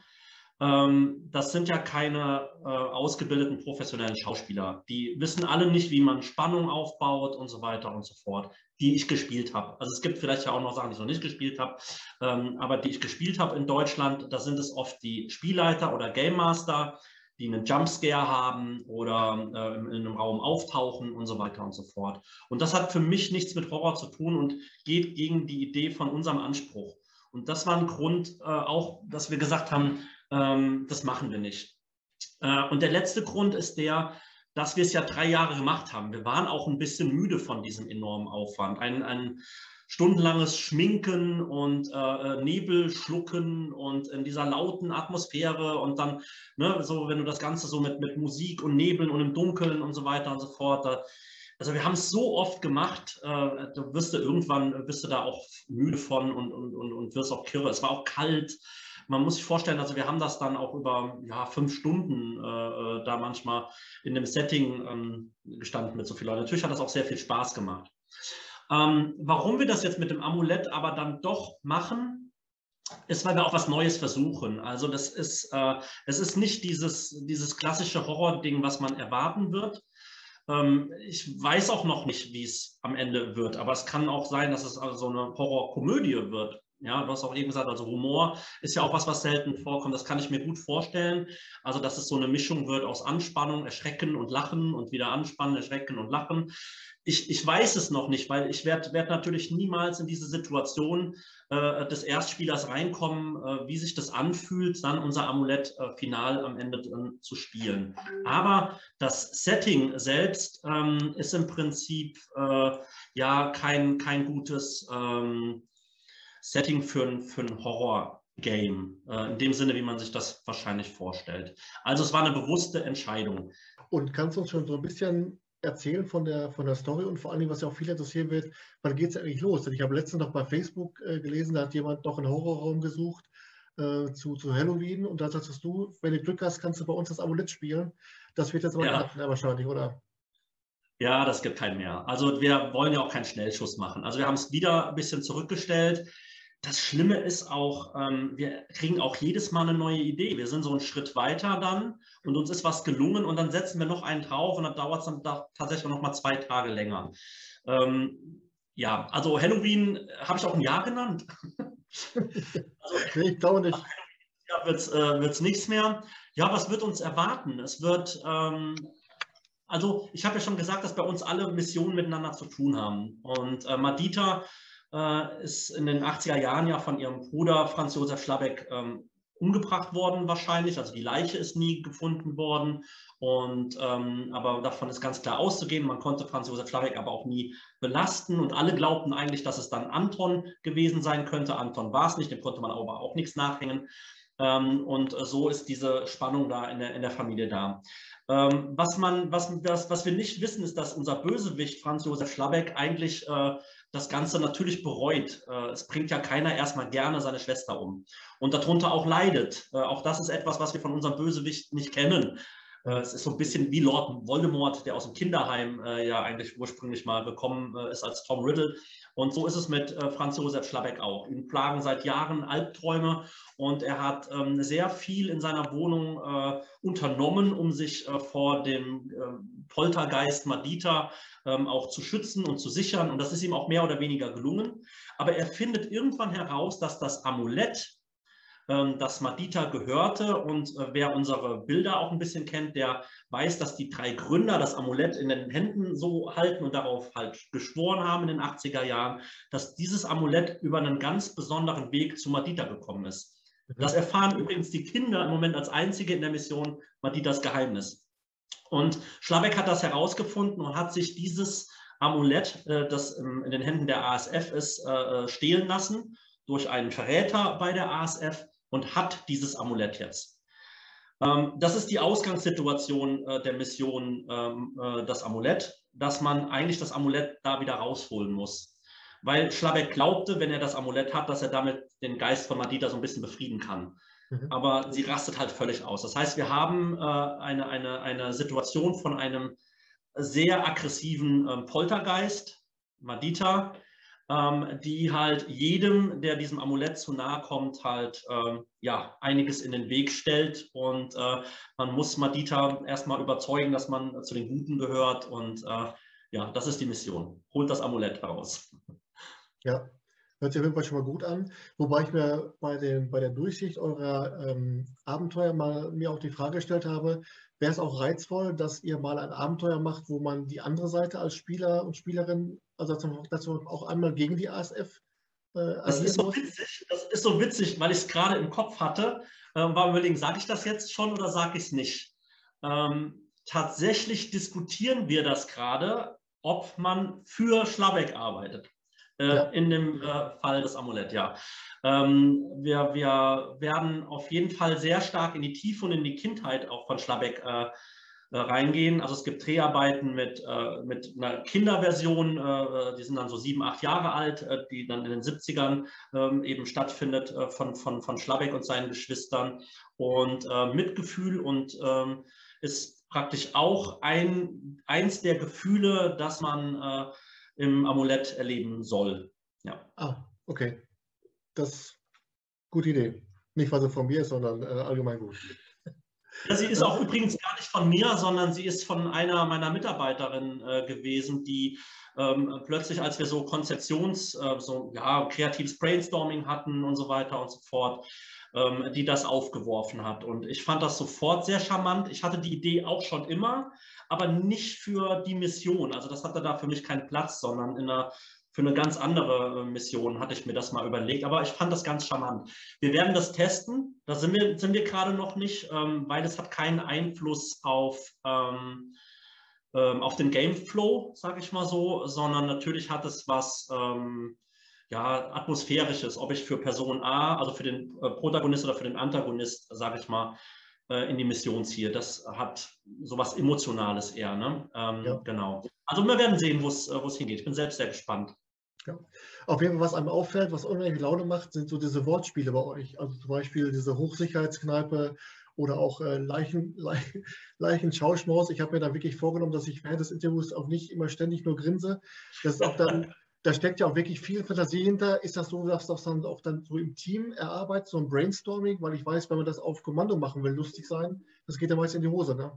ähm, das sind ja keine äh, ausgebildeten professionellen Schauspieler. Die wissen alle nicht, wie man Spannung aufbaut und so weiter und so fort, die ich gespielt habe. Also es gibt vielleicht ja auch noch Sachen, die ich noch nicht gespielt habe, ähm, aber die ich gespielt habe in Deutschland, da sind es oft die Spielleiter oder Game Master, die einen Jumpscare haben oder äh, in einem Raum auftauchen und so weiter und so fort. Und das hat für mich nichts mit Horror zu tun und geht gegen die Idee von unserem Anspruch. Und das war ein Grund äh, auch, dass wir gesagt haben, ähm, das machen wir nicht. Äh, und der letzte Grund ist der, dass wir es ja drei Jahre gemacht haben. Wir waren auch ein bisschen müde von diesem enormen Aufwand. Ein, ein stundenlanges Schminken und äh, äh, Nebel schlucken und in dieser lauten Atmosphäre und dann, ne, so wenn du das Ganze so mit, mit Musik und Nebeln und im Dunkeln und so weiter und so fort, da, also wir haben es so oft gemacht, äh, da wirst du irgendwann, wirst du da auch müde von und, und, und, und wirst auch kirre. Es war auch kalt. Man muss sich vorstellen, also wir haben das dann auch über ja, fünf Stunden äh, äh da manchmal in dem Setting ähm, gestanden mit so vielen Leuten. Natürlich hat das auch sehr viel Spaß gemacht. Ähm, warum wir das jetzt mit dem Amulett aber dann doch machen, ist, weil wir auch was Neues versuchen. Also das ist, äh, es ist nicht dieses, dieses klassische Horror-Ding, was man erwarten wird. Ähm, ich weiß auch noch nicht, wie es am Ende wird, aber es kann auch sein, dass es also so eine Horrorkomödie wird. Ja, du hast auch eben gesagt, also Humor ist ja auch was, was selten vorkommt. Das kann ich mir gut vorstellen. Also, dass es so eine Mischung wird aus Anspannung, Erschrecken und Lachen und wieder Anspannen, Erschrecken und Lachen ich, ich weiß es noch nicht, weil ich werde werd natürlich niemals in diese Situation äh, des Erstspielers reinkommen, äh, wie sich das anfühlt, dann unser Amulett äh, final am Ende zu spielen. Aber das Setting selbst ähm, ist im Prinzip äh, ja kein, kein gutes ähm, Setting für ein, für ein Horror-Game, äh, in dem Sinne, wie man sich das wahrscheinlich vorstellt. Also es war eine bewusste Entscheidung. Und kannst du uns schon so ein bisschen erzählen von der, von der Story und vor allem, was ja auch viel interessieren wird, wann geht es eigentlich los? Denn ich habe letztens noch bei Facebook äh, gelesen, da hat jemand noch einen Horrorraum gesucht äh, zu, zu Halloween und da sagst du, wenn du Glück hast, kannst du bei uns das Amulett spielen. Das wird jetzt aber ja. Hatten, wahrscheinlich, oder? Ja, das gibt keinen mehr. Also wir wollen ja auch keinen Schnellschuss machen. Also wir haben es wieder ein bisschen zurückgestellt das Schlimme ist auch, ähm, wir kriegen auch jedes Mal eine neue Idee. Wir sind so einen Schritt weiter dann und uns ist was gelungen und dann setzen wir noch einen drauf und dann dauert es dann da tatsächlich noch mal zwei Tage länger. Ähm, ja, also Halloween habe ich auch ein Jahr genannt. also, ich glaube nicht. Ja, wird es äh, nichts mehr. Ja, was wird uns erwarten? Es wird, ähm, also ich habe ja schon gesagt, dass bei uns alle Missionen miteinander zu tun haben. Und äh, Madita ist in den 80er Jahren ja von ihrem Bruder Franz Josef Schlabeck ähm, umgebracht worden wahrscheinlich. Also die Leiche ist nie gefunden worden. Und ähm, aber davon ist ganz klar auszugehen. Man konnte Franz Josef Schlabeck aber auch nie belasten. Und alle glaubten eigentlich, dass es dann Anton gewesen sein könnte. Anton war es nicht, dem konnte man aber auch nichts nachhängen. Ähm, und so ist diese Spannung da in der, in der Familie da. Ähm, was, man, was, das, was wir nicht wissen, ist, dass unser Bösewicht Franz Josef Schlabeck eigentlich äh, das Ganze natürlich bereut. Äh, es bringt ja keiner erstmal gerne seine Schwester um und darunter auch leidet. Äh, auch das ist etwas, was wir von unserem Bösewicht nicht kennen. Äh, es ist so ein bisschen wie Lord Voldemort, der aus dem Kinderheim äh, ja eigentlich ursprünglich mal gekommen äh, ist als Tom Riddle. Und so ist es mit äh, Franz Josef Schlabeck auch. Ihn plagen seit Jahren Albträume und er hat ähm, sehr viel in seiner Wohnung äh, unternommen, um sich äh, vor dem Poltergeist Madita ähm, auch zu schützen und zu sichern. Und das ist ihm auch mehr oder weniger gelungen. Aber er findet irgendwann heraus, dass das Amulett, ähm, das Madita gehörte. Und äh, wer unsere Bilder auch ein bisschen kennt, der weiß, dass die drei Gründer das Amulett in den Händen so halten und darauf halt geschworen haben in den 80er Jahren, dass dieses Amulett über einen ganz besonderen Weg zu Madita gekommen ist. Mhm. Das erfahren übrigens die Kinder im Moment als einzige in der Mission Maditas Geheimnis. Und Schlabeck hat das herausgefunden und hat sich dieses Amulett, äh, das in den Händen der ASF ist, äh, stehlen lassen durch einen Verräter bei der ASF und hat dieses Amulett jetzt. Ähm, das ist die Ausgangssituation äh, der Mission, ähm, äh, das Amulett, dass man eigentlich das Amulett da wieder rausholen muss. Weil Schlabeck glaubte, wenn er das Amulett hat, dass er damit den Geist von Madita so ein bisschen befrieden kann. Mhm. Aber sie rastet halt völlig aus. Das heißt, wir haben äh, eine, eine, eine Situation von einem sehr aggressiven ähm, Poltergeist, Madita, ähm, die halt jedem, der diesem Amulett zu nahe kommt, halt ähm, ja, einiges in den Weg stellt. Und äh, man muss Madita erstmal überzeugen, dass man zu den Guten gehört. Und äh, ja, das ist die Mission. Holt das Amulett heraus. Ja, hört sich auf jeden Fall schon mal gut an. Wobei ich mir bei, den, bei der Durchsicht eurer ähm, Abenteuer mal mir auch die Frage gestellt habe, wäre es auch reizvoll, dass ihr mal ein Abenteuer macht, wo man die andere Seite als Spieler und Spielerin also dass man auch einmal gegen die ASF äh, das ist so witzig, das ist so witzig, weil ich es gerade im Kopf hatte. Ähm, war überlegen, sage ich das jetzt schon oder sage ich es nicht? Ähm, tatsächlich diskutieren wir das gerade, ob man für Schlabeck arbeitet. Äh, ja. In dem äh, Fall des Amulett, ja. Ähm, wir, wir werden auf jeden Fall sehr stark in die Tiefe und in die Kindheit auch von Schlabeck äh, äh, reingehen. Also es gibt Dreharbeiten mit, äh, mit einer Kinderversion, äh, die sind dann so sieben, acht Jahre alt, äh, die dann in den 70ern ähm, eben stattfindet äh, von, von, von Schlabeck und seinen Geschwistern. Und äh, Mitgefühl und ähm, ist praktisch auch ein, eins der Gefühle, das man im Amulett erleben soll. Ja. Ah, okay. Das ist eine gute Idee. Nicht, was er von mir ist, sondern allgemein gut. Ja, sie ist auch übrigens gar nicht von mir, sondern sie ist von einer meiner Mitarbeiterinnen äh, gewesen, die ähm, plötzlich, als wir so Konzeptions-, äh, so ja, kreatives Brainstorming hatten und so weiter und so fort, ähm, die das aufgeworfen hat. Und ich fand das sofort sehr charmant. Ich hatte die Idee auch schon immer, aber nicht für die Mission. Also das hatte da für mich keinen Platz, sondern in einer für eine ganz andere äh, Mission hatte ich mir das mal überlegt, aber ich fand das ganz charmant. Wir werden das testen, da sind wir, sind wir gerade noch nicht, ähm, weil es hat keinen Einfluss auf, ähm, ähm, auf den Gameflow, sage ich mal so, sondern natürlich hat es was ähm, ja, atmosphärisches, ob ich für Person A, also für den äh, Protagonist oder für den Antagonist, sage ich mal, äh, in die Mission ziehe. Das hat sowas Emotionales eher. Ne? Ähm, ja. Genau. Also wir werden sehen, wo es äh, hingeht. Ich bin selbst sehr gespannt. Ja. Auf jeden Fall, was einem auffällt, was unheimlich Laune macht, sind so diese Wortspiele bei euch. Also zum Beispiel diese Hochsicherheitskneipe oder auch äh, Leichen, Leichen, Leichenschauschmaus. Ich habe mir da wirklich vorgenommen, dass ich während des Interviews auch nicht immer ständig nur grinse. Das ist auch dann, da steckt ja auch wirklich viel Fantasie hinter. Ist das so, dass das dann auch dann so im Team erarbeitet, so ein Brainstorming? Weil ich weiß, wenn man das auf Kommando machen will, lustig sein, das geht ja meist in die Hose, ne?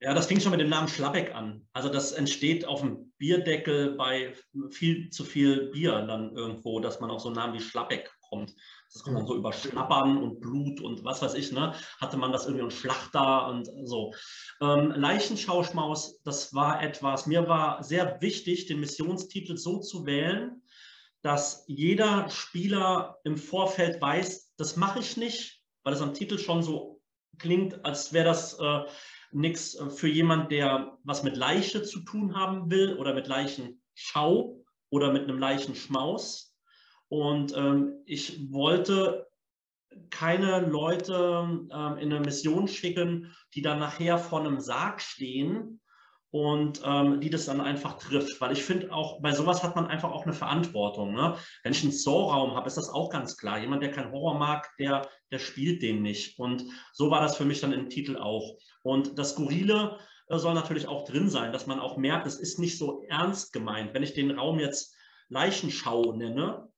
Ja, das fing schon mit dem Namen Schlappeck an. Also das entsteht auf dem Bierdeckel bei viel zu viel Bier dann irgendwo, dass man auf so einen Namen wie Schlappeck kommt. Das kommt dann so über Schlappern und Blut und was weiß ich, ne? Hatte man das irgendwie und Schlachter und so. Ähm, Leichenschauschmaus, das war etwas, mir war sehr wichtig, den Missionstitel so zu wählen, dass jeder Spieler im Vorfeld weiß, das mache ich nicht, weil es am Titel schon so klingt, als wäre das äh, nichts äh, für jemand, der was mit Leiche zu tun haben will oder mit Leichenschau oder mit einem Leichenschmaus. Und ähm, ich wollte keine Leute ähm, in eine Mission schicken, die dann nachher vor einem Sarg stehen und ähm, die das dann einfach trifft. Weil ich finde auch, bei sowas hat man einfach auch eine Verantwortung. Ne? Wenn ich einen Saw-Raum habe, ist das auch ganz klar. Jemand, der keinen Horror mag, der, der spielt den nicht. Und so war das für mich dann im Titel auch. Und das Skurrile äh, soll natürlich auch drin sein, dass man auch merkt, es ist nicht so ernst gemeint. Wenn ich den Raum jetzt Leichenschau nenne,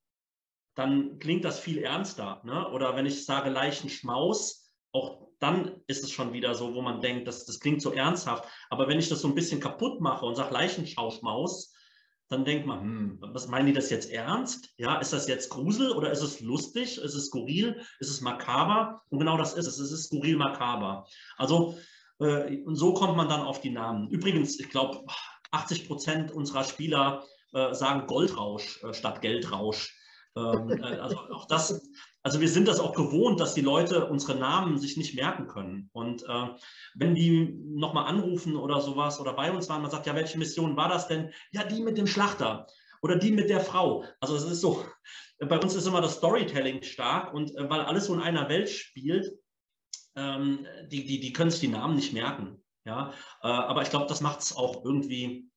dann klingt das viel ernster. Ne? Oder wenn ich sage Leichenschmaus, auch dann ist es schon wieder so, wo man denkt, das, das klingt so ernsthaft. Aber wenn ich das so ein bisschen kaputt mache und sage Leichenschauschmaus, dann denkt man, hm, was meinen die das jetzt ernst? Ja, ist das jetzt Grusel oder ist es lustig? Ist es skurril? Ist es makaber? Und genau das ist es. Es ist skurril makaber. Also, und so kommt man dann auf die Namen. Übrigens, ich glaube, 80 Prozent unserer Spieler äh, sagen Goldrausch äh, statt Geldrausch. Ähm, äh, also auch das, also wir sind das auch gewohnt, dass die Leute unsere Namen sich nicht merken können. Und äh, wenn die nochmal anrufen oder sowas oder bei uns waren, man sagt, ja, welche Mission war das denn? Ja, die mit dem Schlachter oder die mit der Frau. Also es ist so, bei uns ist immer das Storytelling stark und äh, weil alles so in einer Welt spielt, ähm, die, die, die können sich die Namen nicht merken. Ja, äh, aber ich glaube, das macht es auch irgendwie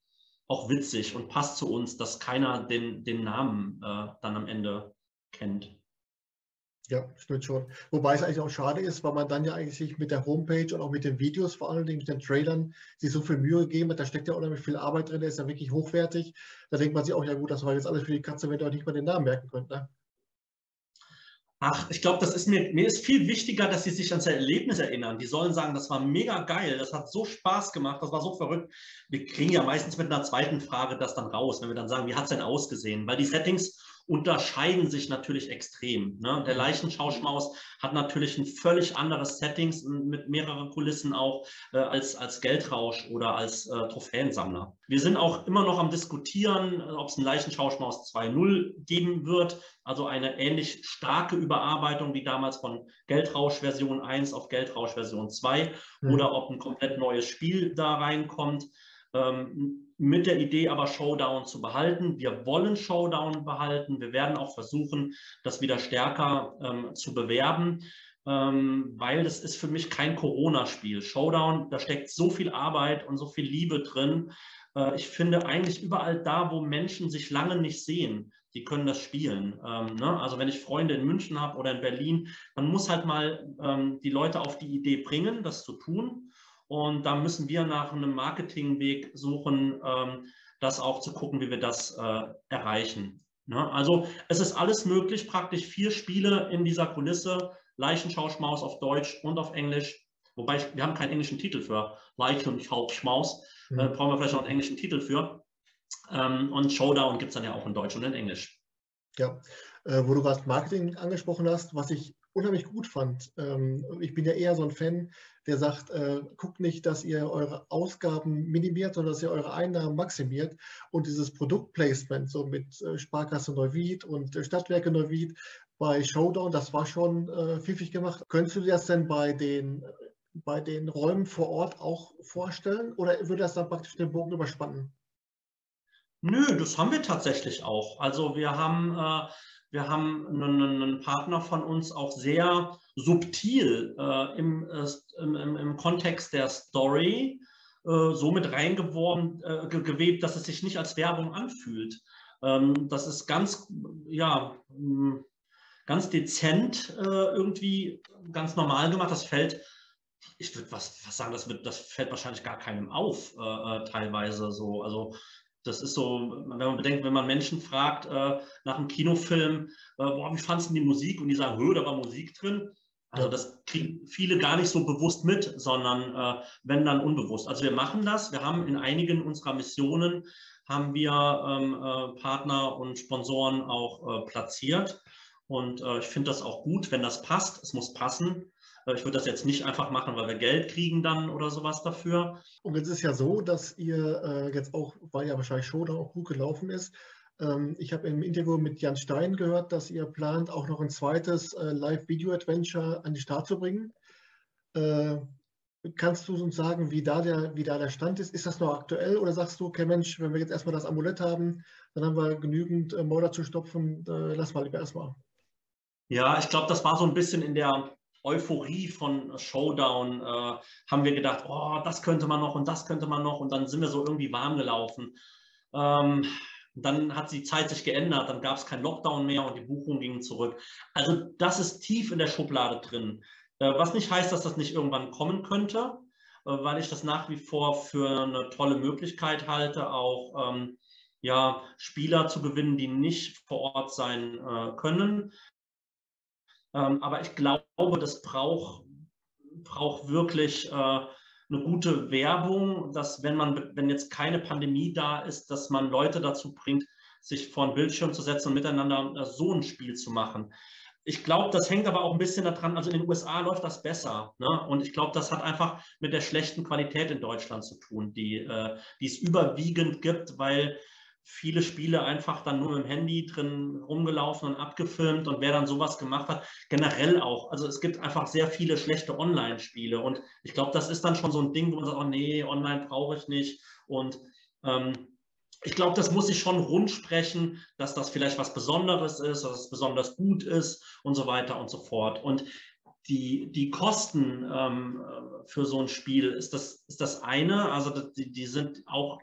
auch witzig und passt zu uns, dass keiner den, den Namen äh, dann am Ende kennt. Ja, stimmt schon. Wobei es eigentlich auch schade ist, weil man dann ja eigentlich sich mit der Homepage und auch mit den Videos, vor Dingen mit den Trailern, sich so viel Mühe gegeben hat. Da steckt ja unheimlich viel Arbeit drin, der ist ja wirklich hochwertig. Da denkt man sich auch, ja gut, das war jetzt alles für die Katze, wenn ihr euch nicht mal den Namen merken könnt. Ne? Ach, ich glaube, das ist mir, mir ist viel wichtiger, dass sie sich an das Erlebnis erinnern. Die sollen sagen, das war mega geil, das hat so Spaß gemacht, das war so verrückt. Wir kriegen ja meistens mit einer zweiten Frage das dann raus, wenn wir dann sagen, wie hat es denn ausgesehen? Weil die Settings unterscheiden sich natürlich extrem. Ne? Der mhm. Leichenschauschmaus hat natürlich ein völlig anderes Settings mit mehreren Kulissen auch äh, als, als Geldrausch oder als äh, Trophäensammler. Wir sind auch immer noch am Diskutieren, äh, ob es ein Leichenschauschmaus 2.0 geben wird, also eine ähnlich starke Überarbeitung wie damals von Geldrausch Version 1 auf Geldrausch Version 2 mhm. oder ob ein komplett neues Spiel da reinkommt. Ähm, mit der Idee aber Showdown zu behalten. Wir wollen Showdown behalten. Wir werden auch versuchen, das wieder stärker ähm, zu bewerben, ähm, weil das ist für mich kein Corona-Spiel. Showdown, da steckt so viel Arbeit und so viel Liebe drin. Äh, ich finde eigentlich überall da, wo Menschen sich lange nicht sehen, die können das spielen. Ähm, ne? Also wenn ich Freunde in München habe oder in Berlin, man muss halt mal ähm, die Leute auf die Idee bringen, das zu tun. Und da müssen wir nach einem Marketingweg suchen, ähm, das auch zu gucken, wie wir das äh, erreichen. Ne? Also es ist alles möglich, praktisch vier Spiele in dieser Kulisse, Leichenschauschmaus auf Deutsch und auf Englisch. Wobei wir haben keinen englischen Titel für Leichenschauschmaus. Mhm. Äh, brauchen wir vielleicht noch einen englischen Titel für. Ähm, und Showdown gibt es dann ja auch in Deutsch und in Englisch. Ja, äh, wo du gerade Marketing angesprochen hast, was ich unheimlich gut fand. Ähm, ich bin ja eher so ein Fan, der sagt, äh, guckt nicht, dass ihr eure Ausgaben minimiert, sondern dass ihr eure Einnahmen maximiert. Und dieses Produktplacement, so mit äh, Sparkasse Neuwied und äh, Stadtwerke Neuwied bei Showdown, das war schon pfiffig gemacht. Könntest du dir das denn bei den, bei den Räumen vor Ort auch vorstellen oder würde das dann praktisch den Bogen überspannen? Nö, das haben wir tatsächlich auch. Also wir haben äh, wir haben einen, Partner von uns auch sehr subtil äh, im, äh, im, im, Kontext der Story äh, so mit reingeworben, äh, gewebt, dass es sich nicht als Werbung anfühlt. Ähm, das ist ganz, ja, hm, ganz dezent äh, irgendwie ganz normal gemacht. Das fällt ich würde was, was sagen, das, wird, das fällt wahrscheinlich gar keinem auf, äh, äh teilweise so. Also das ist so, wenn man bedenkt, wenn man Menschen fragt äh, nach einem Kinofilm, äh, boah, wie fandest du die Musik? Und die sagen, hö, da war Musik drin. Also das kriegen viele gar nicht so bewusst mit, sondern äh, wenn dann unbewusst. Also wir machen das. Wir haben in einigen unserer Missionen haben wir ähm, äh, Partner und Sponsoren auch äh, platziert. Und äh, ich finde das auch gut, wenn das passt. Es muss passen. Äh, ich würde das jetzt nicht einfach machen, weil wir Geld kriegen dann oder sowas dafür. Und jetzt ist ja so, dass ihr äh, jetzt auch, weil ja wahrscheinlich Showdown auch gut gelaufen ist, Ähm, ich habe im Interview mit Jan Stein gehört, dass ihr plant, auch noch ein zweites äh, Live-Video-Adventure an den Start zu bringen. Äh, kannst du uns sagen, wie da, der, wie da der Stand ist? Ist das noch aktuell oder sagst du, okay Mensch, wenn wir jetzt erstmal das Amulett haben, dann haben wir genügend äh, Modder zu stopfen, äh, lass mal lieber erstmal. Ja, ich glaube, das war so ein bisschen in der Euphorie von Showdown, äh, haben wir gedacht, oh, das könnte man noch und das könnte man noch und dann sind wir so irgendwie warm gelaufen. Ähm, dann hat die Zeit sich geändert, dann gab es keinen Lockdown mehr und die Buchungen gingen zurück. Also das ist tief in der Schublade drin. Äh, was nicht heißt, dass das nicht irgendwann kommen könnte, äh, weil ich das nach wie vor für eine tolle Möglichkeit halte, auch ähm, ja, Spieler zu gewinnen, die nicht vor Ort sein äh, können. Ähm, aber ich glaube, das braucht, braucht wirklich äh, eine gute Werbung, dass wenn man, wenn jetzt keine Pandemie da ist, dass man Leute dazu bringt, sich vor einen Bildschirm zu setzen und miteinander äh, so ein Spiel zu machen. Ich glaube, das hängt aber auch ein bisschen daran, also in den USA läuft das besser. Ne? Und ich glaube, das hat einfach mit der schlechten Qualität in Deutschland zu tun, die, äh, die es überwiegend gibt, weil viele Spiele einfach dann nur mit dem Handy drin rumgelaufen und abgefilmt und wer dann sowas gemacht hat, generell auch. Also es gibt einfach sehr viele schlechte Online-Spiele und ich glaube, das ist dann schon so ein Ding, wo man sagt, oh nee, online brauche ich nicht und ähm, ich glaube, das muss sich schon rund sprechen, dass das vielleicht was Besonderes ist, dass es besonders gut ist und so weiter und so fort. Und die, die Kosten ähm, für so ein Spiel ist das, ist das eine, also die, die sind auch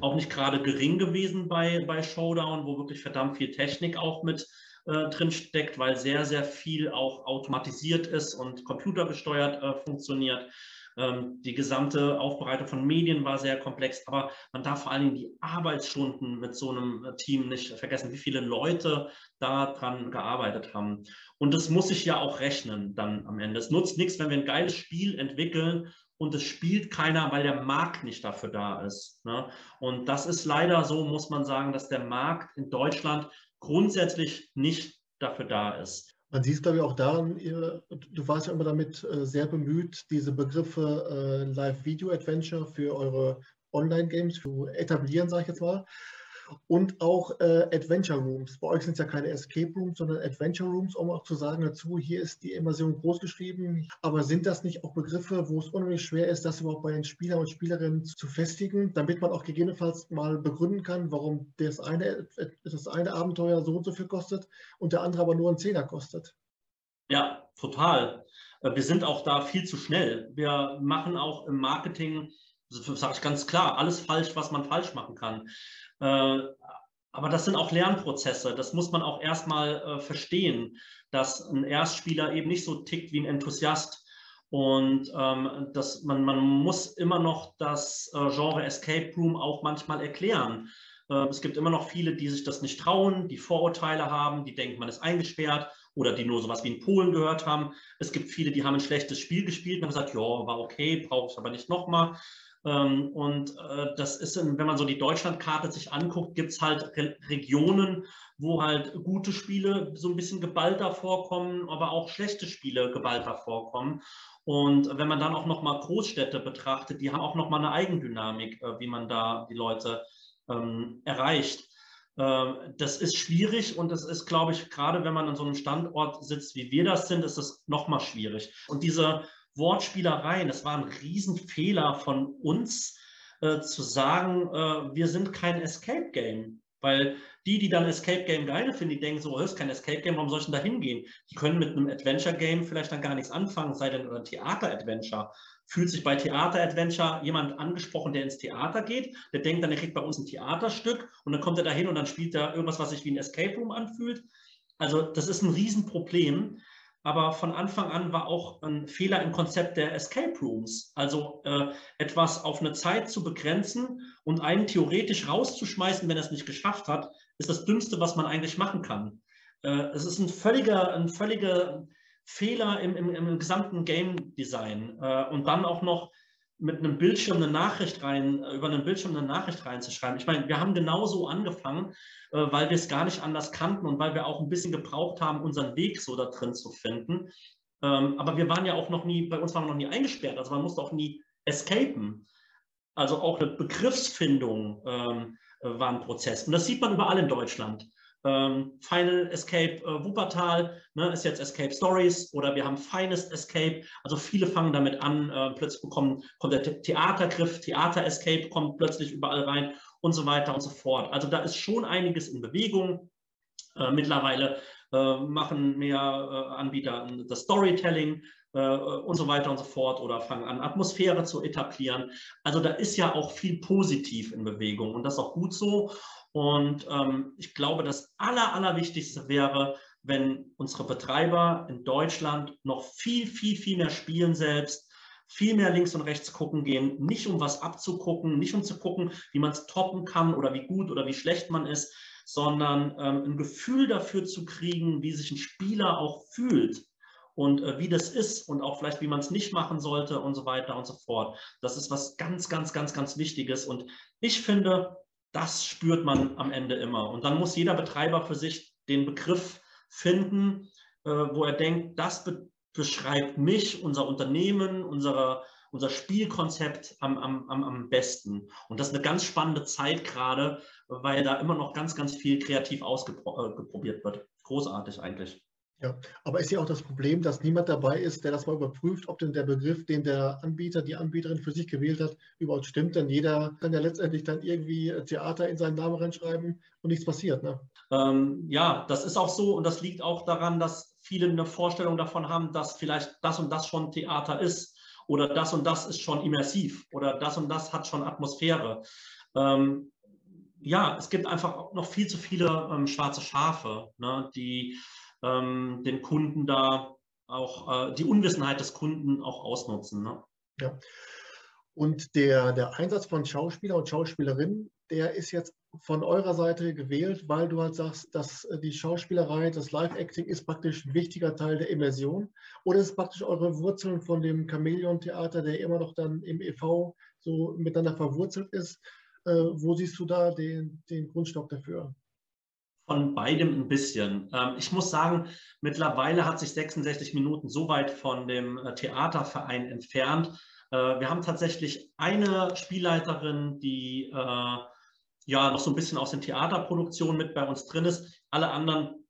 auch nicht gerade gering gewesen bei, bei Showdown, wo wirklich verdammt viel Technik auch mit äh, drin steckt, weil sehr, sehr viel auch automatisiert ist und computergesteuert äh, funktioniert. Ähm, die gesamte Aufbereitung von Medien war sehr komplex, aber man darf vor allen Dingen die Arbeitsstunden mit so einem äh, Team nicht vergessen, wie viele Leute daran gearbeitet haben. Und das muss sich ja auch rechnen dann am Ende. Es nutzt nichts, wenn wir ein geiles Spiel entwickeln und es spielt keiner, weil der Markt nicht dafür da ist. Ne? Und das ist leider so, muss man sagen, dass der Markt in Deutschland grundsätzlich nicht dafür da ist. Man sieht es, glaube ich, auch daran, ihr, du warst ja immer damit äh, sehr bemüht, diese Begriffe äh, Live-Video-Adventure für eure Online-Games zu etablieren, sage ich jetzt mal und auch äh, Adventure Rooms. Bei euch sind es ja keine Escape Rooms, sondern Adventure Rooms, um auch zu sagen dazu, hier ist die Immersion groß geschrieben. Aber sind das nicht auch Begriffe, wo es unheimlich schwer ist, das überhaupt bei den Spielern und Spielerinnen zu festigen, damit man auch gegebenenfalls mal begründen kann, warum das eine, das eine Abenteuer so und so viel kostet und der andere aber nur einen Zehner kostet? Ja, total. Äh, wir sind auch da viel zu schnell. Wir machen auch im Marketing, sage ich ganz klar, alles falsch, was man falsch machen kann. Äh, aber das sind auch Lernprozesse. Das muss man auch erstmal äh, verstehen, dass ein Erstspieler eben nicht so tickt wie ein Enthusiast. Und ähm, dass man, man muss immer noch das äh, Genre Escape Room auch manchmal erklären. Äh, es gibt immer noch viele, die sich das nicht trauen, die Vorurteile haben, die denken, man ist eingesperrt oder die nur sowas wie in Polen gehört haben. Es gibt viele, die haben ein schlechtes Spiel gespielt und haben gesagt, ja, war okay, brauche ich aber nicht nochmal. Ähm, und äh, das ist, wenn man so die Deutschlandkarte sich anguckt, gibt es halt Regionen, wo halt gute Spiele so ein bisschen geballter vorkommen, aber auch schlechte Spiele geballter vorkommen. Und wenn man dann auch nochmal Großstädte betrachtet, die haben auch nochmal eine Eigendynamik, äh, wie man da die Leute ähm, erreicht. Ähm, das ist schwierig und es ist, glaube ich, gerade wenn man an so einem Standort sitzt, wie wir das sind, ist es nochmal schwierig. Und diese Wortspielereien. Es war ein Riesenfehler von uns äh, zu sagen, äh, wir sind kein Escape Game. Weil die, die dann Escape Game geil finden, die denken so, oh, ist kein Escape Game, warum soll ich denn da hingehen? Die können mit einem Adventure Game vielleicht dann gar nichts anfangen, sei denn ein Theater Adventure. Fühlt sich bei Theater Adventure jemand angesprochen, der ins Theater geht, der denkt dann, er kriegt bei uns ein Theaterstück und dann kommt er da hin und dann spielt er irgendwas, was sich wie ein Escape Room anfühlt. Also das ist ein Riesenproblem aber von Anfang an war auch ein Fehler im Konzept der Escape Rooms. Also äh, etwas auf eine Zeit zu begrenzen und einen theoretisch rauszuschmeißen, wenn er es nicht geschafft hat, ist das Dümmste, was man eigentlich machen kann. Äh, es ist ein völliger, ein völliger Fehler im, im, im gesamten Game Design. Äh, und dann auch noch mit einem Bildschirm eine Nachricht rein, äh, über einen Bildschirm eine Nachricht reinzuschreiben. Ich meine, wir haben genauso angefangen, äh, weil wir es gar nicht anders kannten und weil wir auch ein bisschen gebraucht haben, unseren Weg so da drin zu finden. Ähm, aber wir waren ja auch noch nie, bei uns waren wir noch nie eingesperrt, also man musste auch nie escapen. Also auch eine Begriffsfindung ähm, äh, war ein Prozess. Und das sieht man überall in Deutschland. Ähm, Final Escape äh, Wuppertal ne, ist jetzt Escape Stories oder wir haben Finest Escape. Also viele fangen damit an, äh, plötzlich bekommen, kommt der Theatergriff, Theater Escape kommt plötzlich überall rein und so weiter und so fort. Also da ist schon einiges in Bewegung. Äh, mittlerweile äh, machen mehr äh, Anbieter das Storytelling äh, und so weiter und so fort oder fangen an, Atmosphäre zu etablieren. Also da ist ja auch viel positiv in Bewegung und das ist auch gut so. Und ähm, ich glaube, das Aller, Allerwichtigste wäre, wenn unsere Betreiber in Deutschland noch viel, viel, viel mehr spielen selbst, viel mehr links und rechts gucken gehen, nicht um was abzugucken, nicht um zu gucken, wie man es toppen kann oder wie gut oder wie schlecht man ist, sondern ähm, ein Gefühl dafür zu kriegen, wie sich ein Spieler auch fühlt und äh, wie das ist und auch vielleicht, wie man es nicht machen sollte und so weiter und so fort. Das ist was ganz, ganz, ganz, ganz Wichtiges. Und ich finde, das spürt man am Ende immer. Und dann muss jeder Betreiber für sich den Begriff finden, äh, wo er denkt, das be beschreibt mich, unser Unternehmen, unsere, unser Spielkonzept am, am, am besten. Und das ist eine ganz spannende Zeit gerade, weil da immer noch ganz, ganz viel kreativ ausgeprobiert äh, wird. Großartig eigentlich. Ja, aber ist ja auch das Problem, dass niemand dabei ist, der das mal überprüft, ob denn der Begriff, den der Anbieter, die Anbieterin für sich gewählt hat, überhaupt stimmt. Denn jeder kann ja letztendlich dann irgendwie Theater in seinen Namen reinschreiben und nichts passiert. Ne? Ähm, ja, das ist auch so und das liegt auch daran, dass viele eine Vorstellung davon haben, dass vielleicht das und das schon Theater ist oder das und das ist schon immersiv oder das und das hat schon Atmosphäre. Ähm, ja, es gibt einfach noch viel zu viele ähm, schwarze Schafe, ne, die ähm, den Kunden da auch äh, die Unwissenheit des Kunden auch ausnutzen. Ne? Ja. Und der, der Einsatz von Schauspieler und Schauspielerinnen, der ist jetzt von eurer Seite gewählt, weil du halt sagst, dass die Schauspielerei, das Live-Acting ist praktisch ein wichtiger Teil der Immersion. Oder ist es praktisch eure Wurzeln von dem Chamäleon-Theater, der immer noch dann im EV so miteinander verwurzelt ist? Äh, wo siehst du da den, den Grundstock dafür? Von beidem ein bisschen. Ähm, ich muss sagen, mittlerweile hat sich 66 Minuten so weit von dem äh, Theaterverein entfernt. Äh, wir haben tatsächlich eine Spielleiterin, die äh, ja noch so ein bisschen aus den Theaterproduktionen mit bei uns drin ist. Alle anderen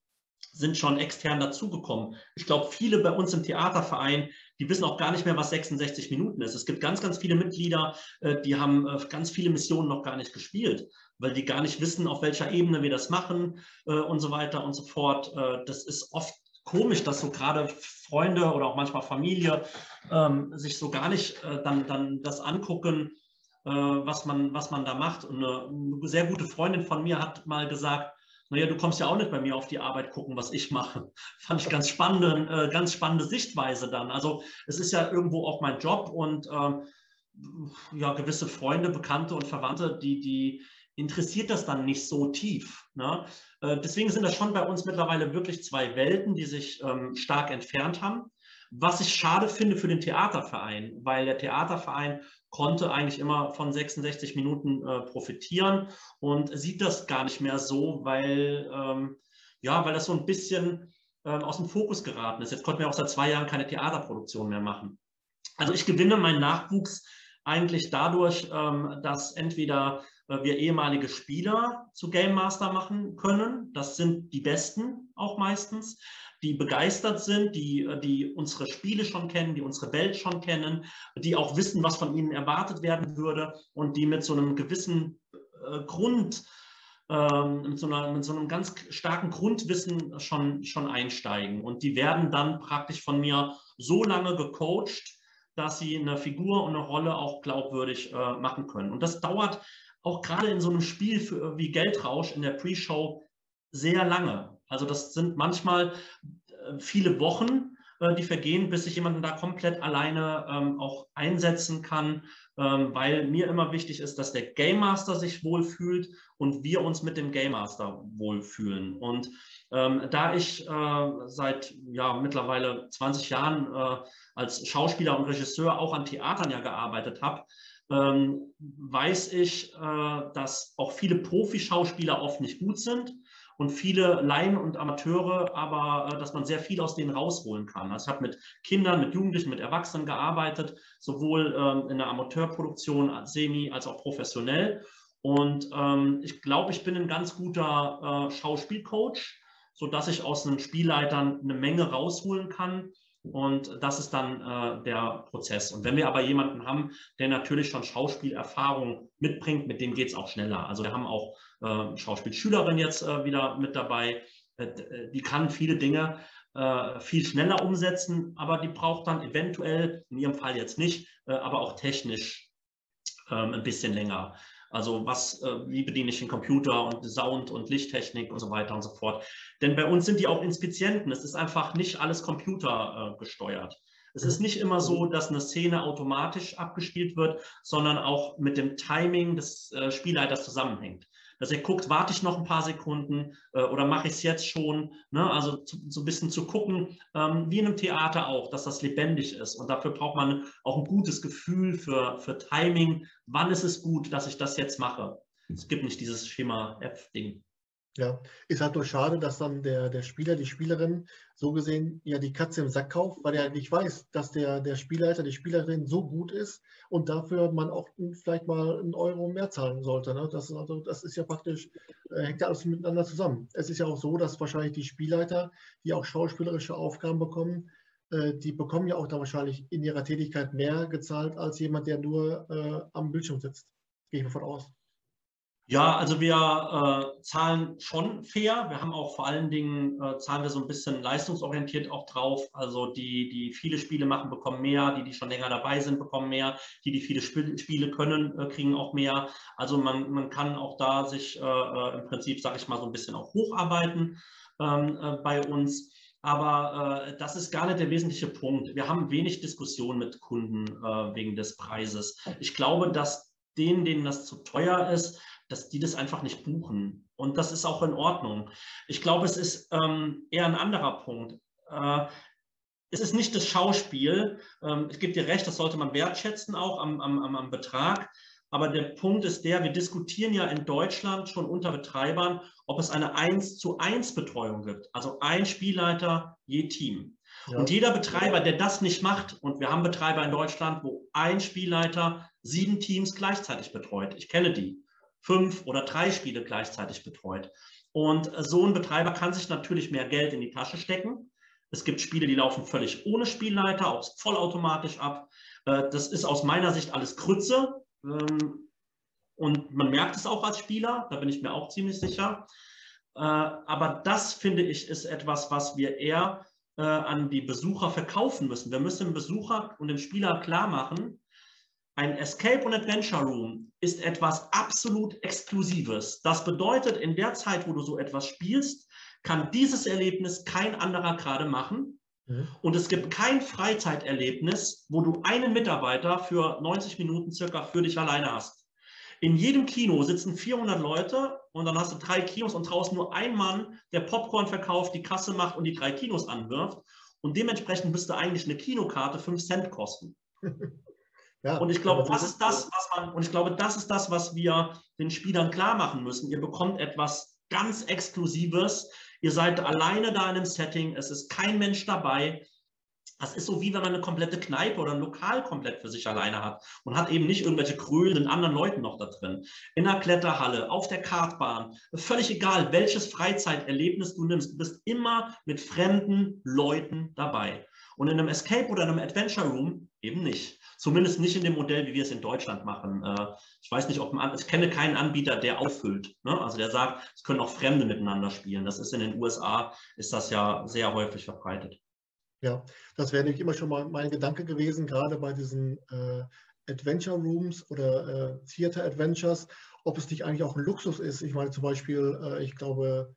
sind schon extern dazugekommen. Ich glaube, viele bei uns im Theaterverein, die wissen auch gar nicht mehr, was 66 Minuten ist. Es gibt ganz, ganz viele Mitglieder, die haben ganz viele Missionen noch gar nicht gespielt weil die gar nicht wissen, auf welcher Ebene wir das machen äh, und so weiter und so fort. Äh, das ist oft komisch, dass so gerade Freunde oder auch manchmal Familie ähm, sich so gar nicht äh, dann, dann das angucken, äh, was, man, was man da macht. Und eine, eine, sehr gute Freundin von mir hat mal gesagt, naja, du kommst ja auch nicht bei mir auf die Arbeit gucken, was ich mache. Fand ich ganz spannende, äh, ganz spannende Sichtweise dann. Also es ist ja irgendwo auch mein Job und ähm, ja, gewisse Freunde, Bekannte und Verwandte, die, die interessiert das dann nicht so tief. Ne? Äh, deswegen sind das schon bei uns mittlerweile wirklich zwei Welten, die sich ähm, stark entfernt haben. Was ich schade finde für den Theaterverein, weil der Theaterverein konnte eigentlich immer von 66 Minuten äh, profitieren und sieht das gar nicht mehr so, weil, ähm, ja, weil das so ein bisschen äh, aus dem Fokus geraten ist. Jetzt konnten wir auch seit zwei Jahren keine Theaterproduktion mehr machen. Also ich gewinne meinen Nachwuchs eigentlich dadurch, ähm, dass entweder wir ehemalige Spieler zu Game Master machen können. Das sind die Besten auch meistens, die begeistert sind, die, äh, die unsere Spiele schon kennen, die unsere Welt schon kennen, die auch wissen, was von ihnen erwartet werden würde und die mit so einem gewissen äh, Grund, ähm, mit, so einer, mit so einem ganz starken Grundwissen schon, schon einsteigen. Und die werden dann praktisch von mir so lange gecoacht, dass sie eine Figur und eine Rolle auch glaubwürdig äh, machen können. Und das dauert auch gerade in so einem Spiel für, wie Geldrausch in der Pre-Show sehr lange. Also das sind manchmal äh, viele Wochen, äh, die vergehen, bis ich jemanden da komplett alleine ähm, auch einsetzen kann, ähm, weil mir immer wichtig ist, dass der Game Master sich wohlfühlt und wir uns mit dem Game Master wohlfühlen. Und ähm, da ich äh, seit ja, mittlerweile 20 Jahren äh, als Schauspieler und Regisseur auch an Theatern ja gearbeitet habe, ähm, weiß ich, äh, dass auch viele Profischauspieler oft nicht gut sind und viele Laien und Amateure, aber äh, dass man sehr viel aus denen rausholen kann. Also ich habe mit Kindern, mit Jugendlichen, mit Erwachsenen gearbeitet, sowohl ähm, in der Amateurproduktion als semi als auch professionell. Und ähm, ich glaube, ich bin ein ganz guter äh, Schauspielcoach, sodass ich aus den Spielleitern eine Menge rausholen kann. Und das ist dann äh, der Prozess. Und wenn wir aber jemanden haben, der natürlich schon Schauspielerfahrung mitbringt, mit dem geht es auch schneller. Also wir haben auch äh, Schauspielschülerin jetzt äh, wieder mit dabei. Äh, äh, die kann viele Dinge äh, viel schneller umsetzen, aber die braucht dann eventuell, in ihrem Fall jetzt nicht, aber auch technisch ähm, ein bisschen länger. Also was, äh, wie bediene ich den Computer und Sound und Lichttechnik und so weiter und so fort. Denn bei uns sind die auch Inspizienten. Es ist einfach nicht alles computergesteuert. Äh, es ist nicht immer so, dass eine Szene automatisch abgespielt wird, sondern auch mit dem Timing des äh, Spielleiters zusammenhängt dass er guckt, warte ich noch ein paar Sekunden äh, oder mache ich es jetzt schon? Ne? Also zu, so ein bisschen zu gucken, ähm, wie in einem Theater auch, dass das lebendig ist. Und dafür braucht man auch ein gutes Gefühl für, für Timing. Wann ist es gut, dass ich das jetzt mache? Es gibt nicht dieses Schema F-Ding. Ja, ist halt nur schade, dass dann der, der Spieler, die Spielerin so gesehen ja die Katze im Sack kauft, weil er nicht weiß, dass der, der Spielleiter, die Spielerin so gut ist und dafür man auch vielleicht mal einen Euro mehr zahlen sollte. Ne? Das, also, das ist ja praktisch, äh, hängt ja alles miteinander zusammen. Es ist ja auch so, dass wahrscheinlich die Spielleiter, die auch schauspielerische Aufgaben bekommen, äh, die bekommen ja auch da wahrscheinlich in ihrer Tätigkeit mehr gezahlt als jemand, der nur äh, am Bildschirm sitzt. Gehe ich mal von aus. Ja, also wir äh, zahlen schon fair. Wir haben auch vor allen Dingen, äh, zahlen wir so ein bisschen leistungsorientiert auch drauf. Also die, die viele Spiele machen, bekommen mehr. Die, die schon länger dabei sind, bekommen mehr. Die, die viele Sp Spiele können, äh, kriegen auch mehr. Also man, man kann auch da sich äh, äh, im Prinzip, sage ich mal, so ein bisschen auch hocharbeiten ähm, äh, bei uns. Aber äh, das ist gar nicht der wesentliche Punkt. Wir haben wenig Diskussion mit Kunden äh, wegen des Preises. Ich glaube, dass denen, denen das zu teuer ist, dass die das einfach nicht buchen. Und das ist auch in Ordnung. Ich glaube, es ist ähm, eher ein anderer Punkt. Äh, es ist nicht das Schauspiel. Ähm, ich gebe dir recht, das sollte man wertschätzen auch am, am, am Betrag. Aber der Punkt ist der, wir diskutieren ja in Deutschland schon unter Betreibern, ob es eine 1 zu 1 Betreuung gibt. Also ein Spielleiter je Team. Ja. Und jeder Betreiber, der das nicht macht, und wir haben Betreiber in Deutschland, wo ein Spielleiter sieben Teams gleichzeitig betreut. Ich kenne die fünf oder drei Spiele gleichzeitig betreut. Und so ein Betreiber kann sich natürlich mehr Geld in die Tasche stecken. Es gibt Spiele, die laufen völlig ohne Spielleiter, auch vollautomatisch ab. Äh, das ist aus meiner Sicht alles Krütze. Ähm, und man merkt es auch als Spieler, da bin ich mir auch ziemlich sicher. Äh, aber das, finde ich, ist etwas, was wir eher äh, an die Besucher verkaufen müssen. Wir müssen dem Besucher und dem Spieler klar machen, ein Escape und Adventure Room ist etwas absolut Exklusives. Das bedeutet, in der Zeit, wo du so etwas spielst, kann dieses Erlebnis kein anderer gerade machen. Mhm. Und es gibt kein Freizeiterlebnis, wo du einen Mitarbeiter für 90 Minuten circa für dich alleine hast. In jedem Kino sitzen 400 Leute und dann hast du drei Kinos und draußen nur ein Mann, der Popcorn verkauft, die Kasse macht und die drei Kinos anwirft. Und dementsprechend müsste eigentlich eine Kinokarte 5 Cent kosten. Ja, und ich glaube, das ist das, was man, und ich glaube, das ist das, was wir den Spielern klar machen müssen. Ihr bekommt etwas ganz Exklusives. Ihr seid alleine da in einem Setting. Es ist kein Mensch dabei. Das ist so wie wenn man eine komplette Kneipe oder ein Lokal komplett für sich alleine hat und hat eben nicht irgendwelche krölenden anderen Leuten noch da drin. In der Kletterhalle, auf der Kartbahn, völlig egal, welches Freizeiterlebnis du nimmst, du bist immer mit fremden Leuten dabei. Und in einem Escape oder einem Adventure Room eben nicht. Zumindest nicht in dem Modell, wie wir es in Deutschland machen. Äh, ich weiß nicht, ob man, ich kenne keinen Anbieter, der auffüllt. Ne? Also der sagt, es können auch Fremde miteinander spielen. Das ist in den USA, ist das ja sehr häufig verbreitet. Ja, das wäre nämlich immer schon mal mein Gedanke gewesen, gerade bei diesen äh, Adventure Rooms oder äh, Theater Adventures, ob es nicht eigentlich auch ein Luxus ist. Ich meine zum Beispiel, äh, ich glaube,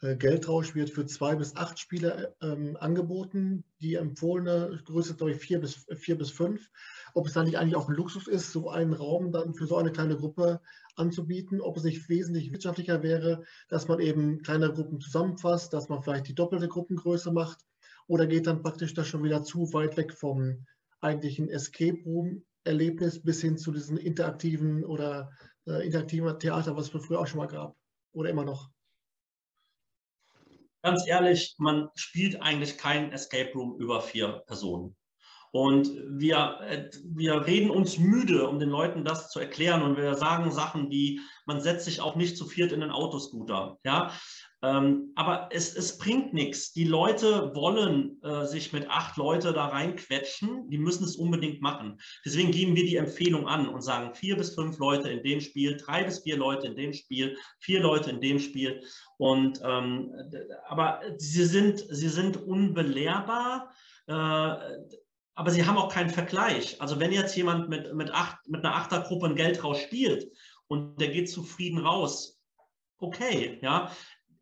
Geldrausch wird für zwei bis acht Spiele ähm, angeboten. Die empfohlene Größe ist, glaube ich, vier bis, vier bis fünf. Ob es dann nicht eigentlich auch ein Luxus ist, so einen Raum dann für so eine kleine Gruppe anzubieten, ob es nicht wesentlich wirtschaftlicher wäre, dass man eben kleine Gruppen zusammenfasst, dass man vielleicht die doppelte Gruppengröße macht oder geht dann praktisch das schon wieder zu weit weg vom eigentlichen Escape Room Erlebnis bis hin zu diesem interaktiven oder äh, interaktiven Theater, was es früher auch schon mal gab oder immer noch ganz ehrlich, man spielt eigentlich kein Escape Room über vier Personen. Und wir, äh, wir reden uns müde, um den Leuten das zu erklären. Und wir sagen Sachen wie, man setzt sich auch nicht zu viert in den Autoscooter. Ja? Ähm, aber es, es bringt nichts. Die Leute wollen äh, sich mit acht Leute da reinquetschen. Die müssen es unbedingt machen. Deswegen geben wir die Empfehlung an und sagen vier bis fünf Leute in dem Spiel, drei bis vier Leute in dem Spiel, vier Leute in dem Spiel. Und ähm, aber sie sind, sie sind unbelehrbar. Äh, aber sie haben auch keinen Vergleich. Also wenn jetzt jemand mit, mit, acht, mit einer Achtergruppe ein Geldrausch spielt und der geht zufrieden raus, okay, ja.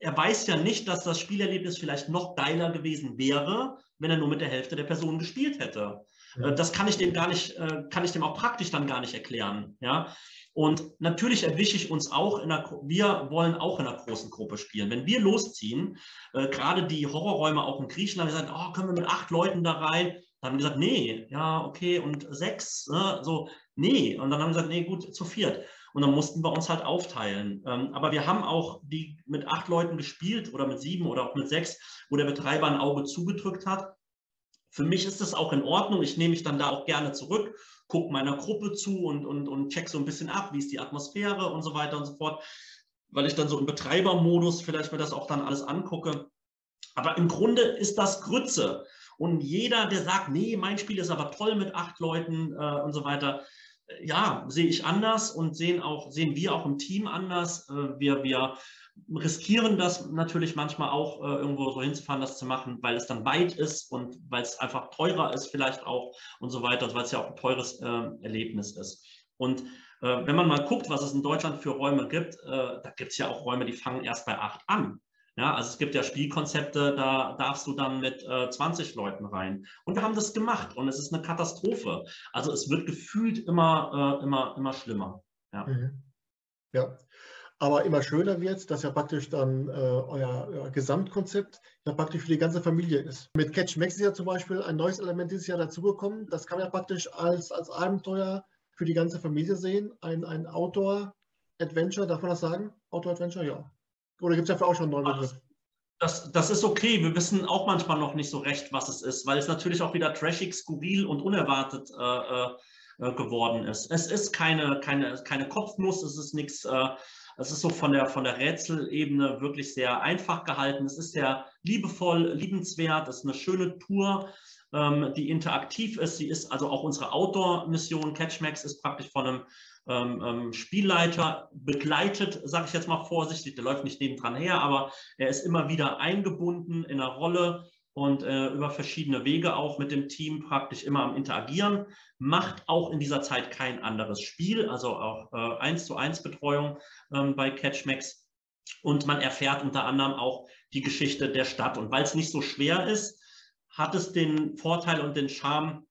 Er weiß ja nicht, dass das Spielerlebnis vielleicht noch geiler gewesen wäre, wenn er nur mit der Hälfte der Person gespielt hätte. Ja. Äh, das kann ich dem gar nicht, äh, kann ich dem auch praktisch dann gar nicht erklären, ja. Und natürlich erwische ich uns auch in einer, wir wollen auch in einer großen Gruppe spielen. Wenn wir losziehen, äh, gerade die Horrorräume auch in Griechenland, wir sagen, oh, können wir mit acht Leuten da rein? Dann haben wir gesagt, nee, ja, okay, und sechs, ne, so, nee. Und dann haben wir gesagt, nee, gut, zu viert. Und dann mussten wir uns halt aufteilen. Ähm, aber wir haben auch die mit acht Leuten gespielt oder mit sieben oder auch mit sechs, wo der Betreiber ein Auge zugedrückt hat. Für mich ist das auch in Ordnung. Ich nehme mich dann da auch gerne zurück, gucke meiner Gruppe zu und, und, und check so ein bisschen ab, wie ist die Atmosphäre und so weiter und so fort, weil ich dann so im Betreibermodus vielleicht mir das auch dann alles angucke. Aber im Grunde ist das Grütze. Und jeder, der sagt, nee, mein Spiel ist aber toll mit acht Leuten äh, und so weiter, ja, sehe ich anders und sehen, auch, sehen wir auch im Team anders. Äh, wir, wir riskieren das natürlich manchmal auch, äh, irgendwo so hinzufahren, das zu machen, weil es dann weit ist und weil es einfach teurer ist vielleicht auch und so weiter, weil es ja auch ein teures äh, Erlebnis ist. Und wenn man mal guckt, was es in Deutschland für Räume gibt, da gibt es ja auch Räume, die fangen erst bei acht an. Ja, also es gibt ja Spielkonzepte, da darfst du dann mit äh, 20 Leuten rein. Und wir haben das gemacht und es ist eine Katastrophe. Also es wird gefühlt immer, äh, immer, immer schlimmer. Ja. Mhm. ja. Aber immer schöner wird, dass ja praktisch dann äh, euer, euer, Gesamtkonzept ja praktisch für die ganze Familie ist. Mit Catch Max ist ja zum Beispiel ein neues Element dieses Jahr dazugekommen. Das kann man ja praktisch als, als Abenteuer für die ganze Familie sehen. Ein, ein Outdoor-Adventure, darf man das sagen? Outdoor-Adventure, ja. Oder gibt es dafür auch schon einen neuen Begriff? Das, das ist okay. Wir wissen auch manchmal noch nicht so recht, was es ist, weil es natürlich auch wieder trashig, skurril und unerwartet äh, äh, äh geworden ist. Es ist keine, keine, keine Kopfnuss, es ist nichts, äh, es ist so von der, von der Rätselebene wirklich sehr einfach gehalten. Es ist sehr liebevoll, liebenswert, es ist eine schöne Tour, ähm, die interaktiv ist. Sie ist also auch unsere Outdoor-Mission. Catchmax ist praktisch von einem ähm, ähm, Spielleiter begleitet, sage ich jetzt mal vorsichtig, der läuft nicht nebendran her, aber er ist immer wieder eingebunden in einer Rolle und äh, über verschiedene Wege auch mit dem Team praktisch immer am Interagieren, macht auch in dieser Zeit kein anderes Spiel, also auch äh, 1 zu 1 Betreuung ähm, bei Catchmax. Und man erfährt unter anderem auch die Geschichte der Stadt. Und weil es nicht so schwer ist, hat es den Vorteil und den Charme,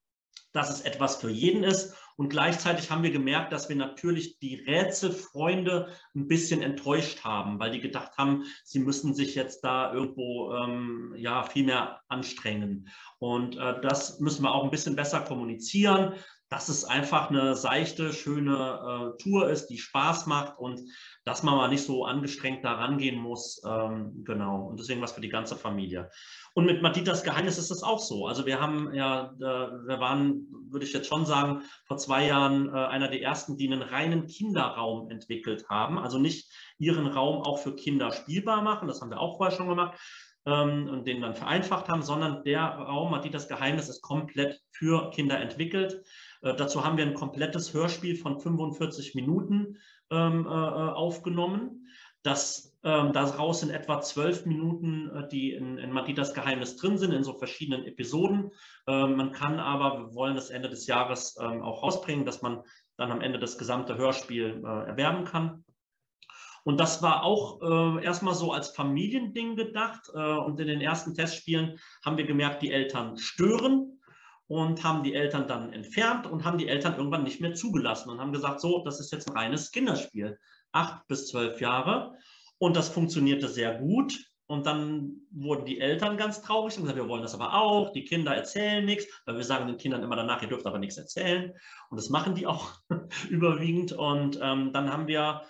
dass es etwas für jeden ist und gleichzeitig haben wir gemerkt, dass wir natürlich die Rätselfreunde ein bisschen enttäuscht haben, weil die gedacht haben, sie müssen sich jetzt da irgendwo ähm, ja, viel mehr anstrengen. Und äh, das müssen wir auch ein bisschen besser kommunizieren, dass es einfach eine seichte, schöne äh, Tour ist, die Spaß macht und dass man mal nicht so angestrengt da rangehen muss. Ähm, genau. Und deswegen was für die ganze Familie. Und mit Matitas Geheimnis ist das auch so. Also wir haben ja, wir waren, würde ich jetzt schon sagen, vor zwei Jahren äh, einer der ersten, die einen reinen Kinderraum entwickelt haben. Also nicht ihren Raum auch für Kinder spielbar machen, das haben wir auch vorher schon gemacht, ähm, und den dann vereinfacht haben, sondern der Raum, Matitas Geheimnis, ist komplett für Kinder entwickelt. Äh, dazu haben wir ein komplettes Hörspiel von 45 Minuten ähm, äh, aufgenommen. Das ähm, daraus sind etwa zwölf Minuten, äh, die in, in Matitas Geheimnis drin sind, in so verschiedenen Episoden. Ähm, man kann aber, wir wollen das Ende des Jahres ähm, auch rausbringen, dass man dann am Ende das gesamte Hörspiel äh, erwerben kann. Und das war auch äh, erstmal so als Familiending gedacht. Äh, und in den ersten Testspielen haben wir gemerkt, die Eltern stören und haben die Eltern dann entfernt und haben die Eltern irgendwann nicht mehr zugelassen und haben gesagt, so, das ist jetzt ein reines Kinderspiel. Acht bis zwölf Jahre. Und das funktionierte sehr gut. Und dann wurden die Eltern ganz traurig und gesagt, wir wollen das aber auch. Die Kinder erzählen nichts, weil wir sagen den Kindern immer danach, ihr dürft aber nichts erzählen. Und das machen die auch überwiegend. Und ähm, dann haben wir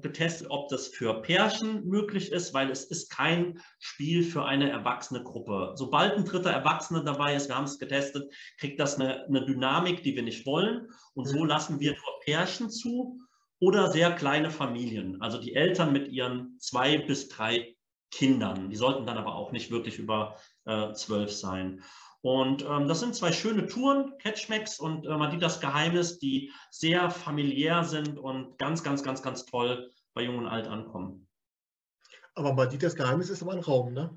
getestet, ob das für Pärchen möglich ist, weil es ist kein Spiel für eine erwachsene Gruppe. Sobald ein dritter Erwachsener dabei ist, wir haben es getestet, kriegt das eine, eine Dynamik, die wir nicht wollen. Und so mhm. lassen wir nur Pärchen zu oder sehr kleine Familien, also die Eltern mit ihren zwei bis drei Kindern. Die sollten dann aber auch nicht wirklich über äh, zwölf sein. Und ähm, das sind zwei schöne Touren, Catchmax und äh, Madidas Geheimnis, die sehr familiär sind und ganz, ganz, ganz, ganz toll bei Jung und Alt ankommen. Aber Madidas Geheimnis ist aber ein Raum, ne?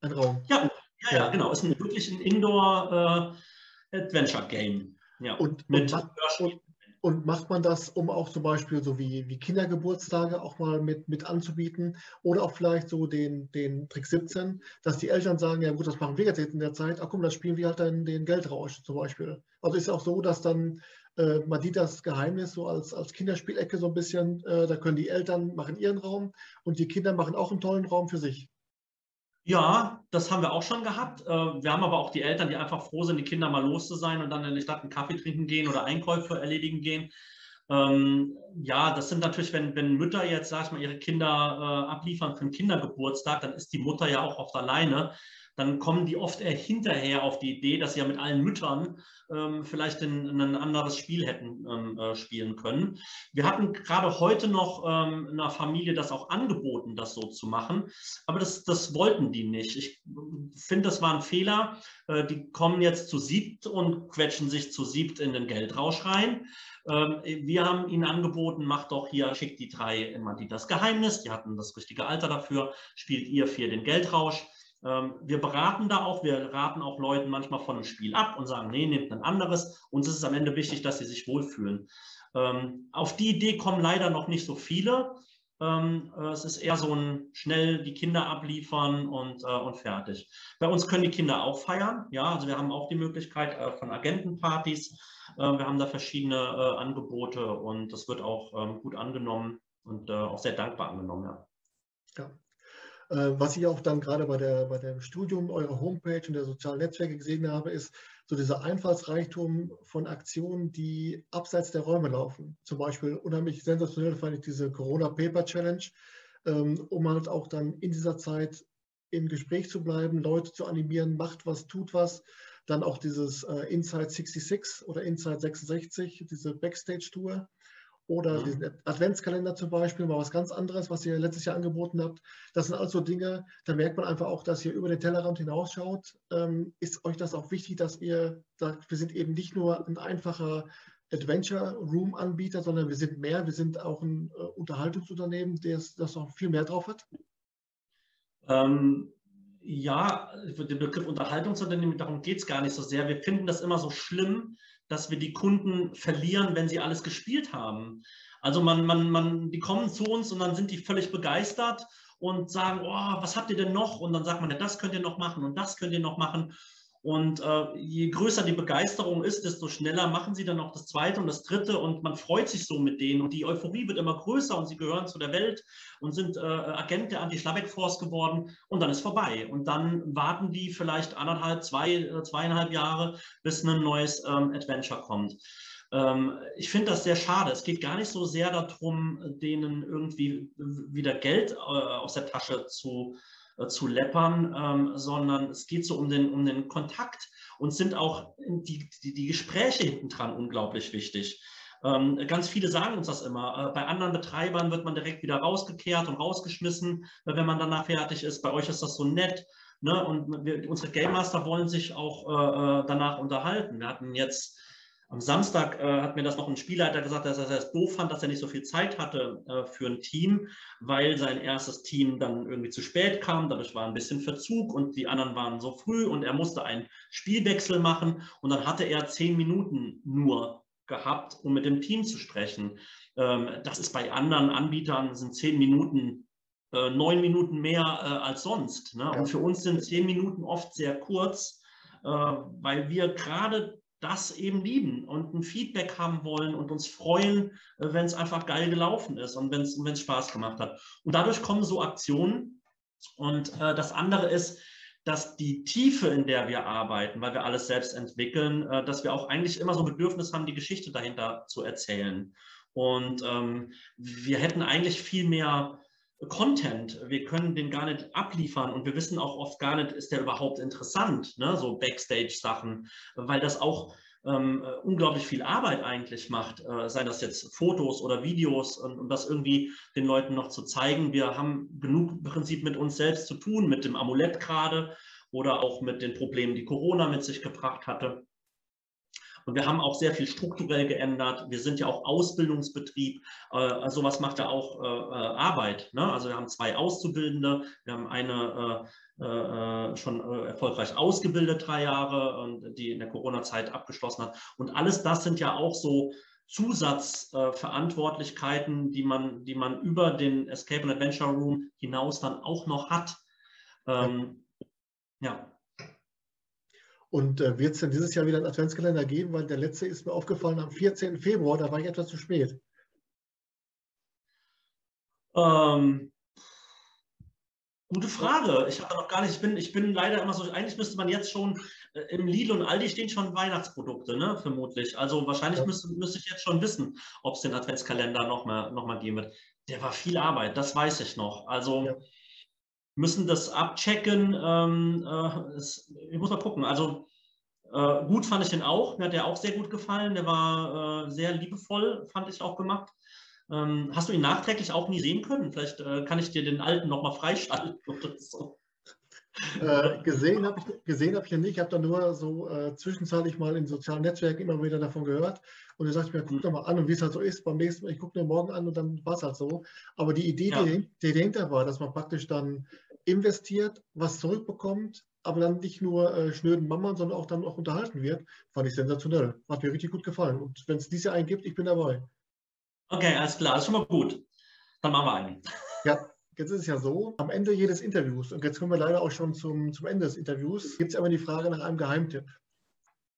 Ein Raum. Ja, ja, ja, genau. Ist ein, wirklich ein Indoor-Adventure-Game. Äh, ja, und, mit und, und, und macht man das, um auch zum Beispiel so wie, wie Kindergeburtstage auch mal mit, mit anzubieten oder auch vielleicht so den, den Trick 17, dass die Eltern sagen, ja gut, das machen wir jetzt in der Zeit, ach komm, das spielen wir halt dann den Geldrausch zum Beispiel. Also ist es auch so, dass dann äh, Madidas Geheimnis so als, als Kinderspielecke so ein bisschen, äh, da können die Eltern machen ihren Raum und die Kinder machen auch einen tollen Raum für sich. Ja, das haben wir auch schon gehabt. Äh, wir haben aber auch die Eltern, die einfach froh sind, die Kinder mal los zu sein und dann in die Stadt einen Kaffee trinken gehen oder Einkäufe erledigen gehen. Ähm, ja, das sind natürlich, wenn, wenn Mütter jetzt, sag ich mal, ihre Kinder äh, abliefern für einen Kindergeburtstag, dann ist die Mutter ja auch oft alleine dann kommen die oft eher hinterher auf die Idee, dass sie ja mit allen Müttern ähm, vielleicht in, in, ein anderes Spiel hätten ähm, äh, spielen können. Wir hatten gerade heute noch ähm, einer Familie das auch angeboten, das so zu machen, aber das, das wollten die nicht. Ich finde, das war ein Fehler. Äh, die kommen jetzt zu siebt und quetschen sich zu siebt in den Geldrausch rein. Ähm, wir haben ihnen angeboten, macht doch hier, schickt die drei immer die das Geheimnis, die hatten das richtige Alter dafür, spielt ihr vier den Geldrausch. Ähm, wir beraten da auch, wir raten auch Leuten manchmal von einem Spiel ab und sagen, nee, nehmt ein anderes. Uns ist es am Ende wichtig, dass sie sich wohlfühlen. Ähm, auf die Idee kommen leider noch nicht so viele. Ähm, äh, es ist eher so ein schnell die Kinder abliefern und, äh, und fertig. Bei uns können die Kinder auch feiern. Ja, also wir haben auch die Möglichkeit äh, von Agentenpartys. wir haben da verschiedene Angebote und das wird auch gut angenommen und auch sehr dankbar angenommen. Ja. ja. Äh, was ich auch dann gerade bei, der, bei dem Studium eurer Homepage und der sozialen Netzwerke gesehen habe, ist so dieser Einfallsreichtum von Aktionen, die abseits der Räume laufen. Zum Beispiel unheimlich sensationell fand ich diese Corona Paper Challenge, ähm, um halt auch dann in dieser Zeit im Gespräch zu bleiben, Leute zu animieren, macht was, tut was. Dann auch dieses äh, Inside 66 oder Inside 66, diese Backstage-Tour oder mhm. diesen Adventskalender zum Beispiel, mal was ganz anderes, was ihr letztes Jahr angeboten habt. Das sind also Dinge, da merkt man einfach auch, dass ihr über den Tellerrand hinausschaut. Ähm, ist euch das auch wichtig, dass ihr sagt, wir sind eben nicht nur ein einfacher Adventure Room Anbieter, sondern wir sind mehr, wir sind auch ein äh, Unterhaltungsunternehmen, das, das noch viel mehr drauf hat? Ähm, ja, den Begriff Unterhaltungsunternehmen, darum geht es gar nicht so sehr. Wir finden das immer so schlimm, dass wir die Kunden verlieren, wenn sie alles gespielt haben. Also man, man, man, die kommen zu uns und dann sind die völlig begeistert und sagen, oh, was habt ihr denn noch? Und dann sagt man, ja, das könnt ihr noch machen und das könnt ihr noch machen. Und äh, je größer die Begeisterung ist, desto schneller machen sie dann auch das zweite und das dritte und man freut sich so mit denen und die Euphorie wird immer größer und sie gehören zu der Welt und sind äh, Agent der Anti-Schlabeck-Force geworden und dann ist vorbei. Und dann warten die vielleicht anderthalb, zwei, äh, zweieinhalb Jahre, bis ein neues ähm, Adventure kommt ähm, ich finde das sehr schade. Es geht gar nicht so sehr darum, denen irgendwie wieder Geld äh, aus der Tasche zu, äh, zu läppern, ähm, sondern es geht so um den, um den Kontakt und sind auch die, die, die Gespräche hinten dran unglaublich wichtig. Ähm, ganz viele sagen uns das immer. Äh, bei anderen Betreibern wird man direkt wieder rausgekehrt und rausgeschmissen, wenn man danach fertig ist. Bei euch ist das so nett. Ne? Und wir, unsere Game Master wollen sich auch äh, äh danach unterhalten. Wir hatten jetzt am Samstag äh, hat mir das noch ein Spielleiter gesagt, dass er es doof fand, dass er nicht so viel Zeit hatte äh, für ein Team, weil sein erstes Team dann irgendwie zu spät kam. Dadurch war ein bisschen Verzug und die anderen waren so früh und er musste einen Spielwechsel machen und dann hatte er zehn Minuten nur gehabt, um mit dem Team zu sprechen. Ähm, das ist bei anderen Anbietern sind zehn Minuten äh, neun Minuten mehr äh, als sonst. Ne? Und für uns sind zehn Minuten oft sehr kurz, äh, weil wir gerade das eben lieben und ein Feedback haben wollen und uns freuen, äh, wenn es einfach geil gelaufen ist und wenn es Spaß gemacht hat. Und dadurch kommen so Aktionen. Und äh, das andere ist, dass die Tiefe, in der wir arbeiten, weil wir alles selbst entwickeln, äh, dass wir auch eigentlich immer so ein Bedürfnis haben, die Geschichte dahinter zu erzählen. Und ähm, wir hätten eigentlich viel mehr Content. Wir können den gar nicht abliefern und wir wissen auch oft gar nicht, ist der überhaupt interessant, ne? so Backstage-Sachen, weil das auch ähm, äh, unglaublich viel Arbeit eigentlich macht, äh, seien das jetzt Fotos oder Videos und um das irgendwie den Leuten noch zu zeigen. Wir haben genug im Prinzip mit uns selbst zu tun, mit dem Amulett gerade oder auch mit den Problemen, die Corona mit sich gebracht hatte. Und wir haben auch sehr viel strukturell geändert. Wir sind ja auch Ausbildungsbetrieb. Äh, also was macht ja auch äh, äh, Arbeit. Ne? Also wir haben zwei Auszubildende. Wir haben eine äh, äh, schon äh, erfolgreich ausgebildet, drei Jahre, und die in der Corona-Zeit abgeschlossen hat. Und alles das sind ja auch so Zusatzverantwortlichkeiten, die man, die man über den Escape and Adventure Room hinaus dann auch noch hat. Ähm, ja. Und äh, wird es denn dieses Jahr wieder einen Adventskalender geben? Weil der letzte ist mir aufgefallen am 14. Februar, da war ich etwas zu spät. Ähm, gute Frage. Ich habe noch gar nicht, ich bin, ich bin leider immer so, eigentlich müsste man jetzt schon, äh, im Lidl und Aldi stehen schon Weihnachtsprodukte, ne, vermutlich. Also wahrscheinlich ja. müsste, müsste ich jetzt schon wissen, ob es den Adventskalender nochmal noch mal geben wird. Der war viel Arbeit, das weiß ich noch. Also ja müssen das abchecken. Ähm, äh, es, ich muss mal gucken. Also äh, gut fand ich den auch. Mir hat der auch sehr gut gefallen. Der war äh, sehr liebevoll, fand ich auch gemacht. Ähm, hast du ihn nachträglich auch nie sehen können? Vielleicht äh, kann ich dir den alten nochmal freischalten oder so. Äh, gesehen habe ich, gesehen hab ich ja nicht. Ich habe da nur so äh, zwischenzeitlich mal in sozialen Netzwerken immer wieder davon gehört. Und da dachte ich mir, guck doch mal an und wie es halt so ist. Beim nächsten Mal, ich gucke mir morgen an und dann war es halt so. Aber die Idee, ja. die, die dahinter war, dass man praktisch dann investiert, was zurückbekommt, aber dann nicht nur äh, schnöden Mammern, sondern auch dann auch unterhalten wird, fand ich sensationell. Hat mir richtig gut gefallen. Und wenn es dieses Jahr einen gibt, ich bin dabei. Okay, alles klar, ist schon mal gut. Dann machen wir einen. Ja, jetzt ist es ja so, am Ende jedes Interviews, und jetzt kommen wir leider auch schon zum, zum Ende des Interviews, gibt es immer die Frage nach einem Geheimtipp.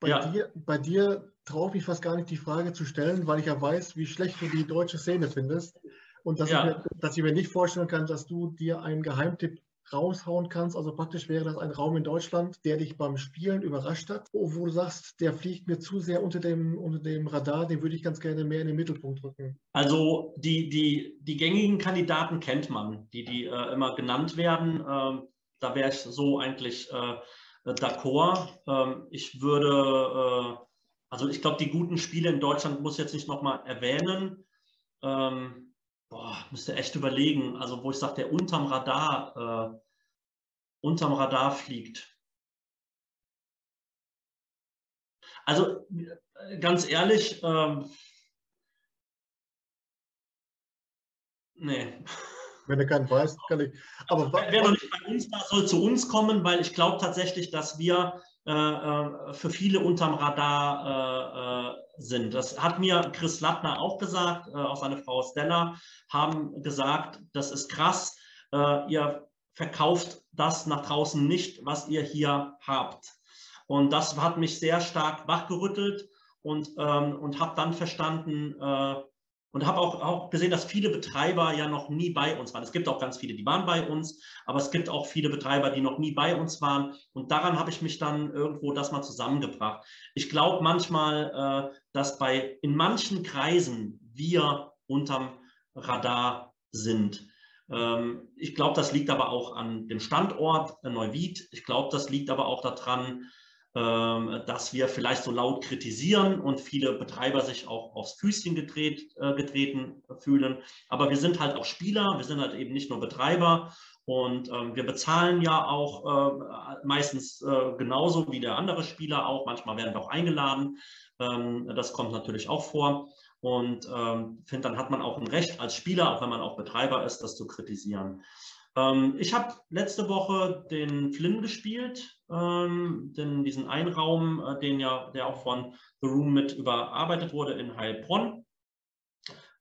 Bei ja. dir, bei dir traue ich mich fast gar nicht, die Frage zu stellen, weil ich ja weiß, wie schlecht du die deutsche Szene findest. Und dass, ja. ich mir, dass ich mir nicht vorstellen kann, dass du dir einen Geheimtipp raushauen kannst. Also praktisch wäre das ein Raum in Deutschland, der dich beim Spielen überrascht hat, wo du sagst, der fliegt mir zu sehr unter dem, unter dem Radar, den würde ich ganz gerne mehr in den Mittelpunkt rücken. Also die, die, die gängigen Kandidaten kennt man, die, die äh, immer genannt werden. Ähm, da wäre ich so eigentlich äh, d'accord. Ähm, ich würde, äh, also ich glaube, die guten Spiele in Deutschland muss ich jetzt nicht nochmal erwähnen. Ähm, boah, müsste echt überlegen, also wo ich sage, der unterm Radar, äh, unterm Radar fliegt. Also ganz ehrlich, ähm, nee. Wenn du keinen weißt, kann ich. Aber wer noch nicht bei uns war, soll zu uns kommen, weil ich glaube tatsächlich, dass wir äh, äh, für viele unterm Radar äh, sind. Das hat mir Chris Lattner auch gesagt, auch seine Frau Stella haben gesagt, das ist krass, ihr verkauft das nach draußen nicht, was ihr hier habt. Und das hat mich sehr stark wachgerüttelt und, ähm, und habe dann verstanden, und habe auch, auch gesehen, dass viele Betreiber ja noch nie bei uns waren. Es gibt auch ganz viele, die waren bei uns, aber es gibt auch viele Betreiber, die noch nie bei uns waren. Und daran habe ich mich dann irgendwo das mal zusammengebracht. Ich glaube manchmal, äh, dass bei in manchen Kreisen wir unterm Radar sind. Ähm, ich glaube, das liegt aber auch an dem Standort Neuwied. Ich glaube, das liegt aber auch daran, dass wir vielleicht so laut kritisieren und viele Betreiber sich auch aufs Füßchen gedreht, äh, getreten fühlen. Aber wir sind halt auch Spieler, wir sind halt eben nicht nur Betreiber und ähm, wir bezahlen ja auch äh, meistens äh, genauso wie der andere Spieler auch. Manchmal werden wir auch eingeladen. Ähm, das kommt natürlich auch vor. Und ähm, finde, dann hat man auch ein Recht als Spieler, auch wenn man auch Betreiber ist, das zu kritisieren. Ähm, ich habe letzte Woche den Flynn gespielt, ähm, den, diesen Einraum, äh, den ja, der auch von The Room mit überarbeitet wurde in Heilbronn.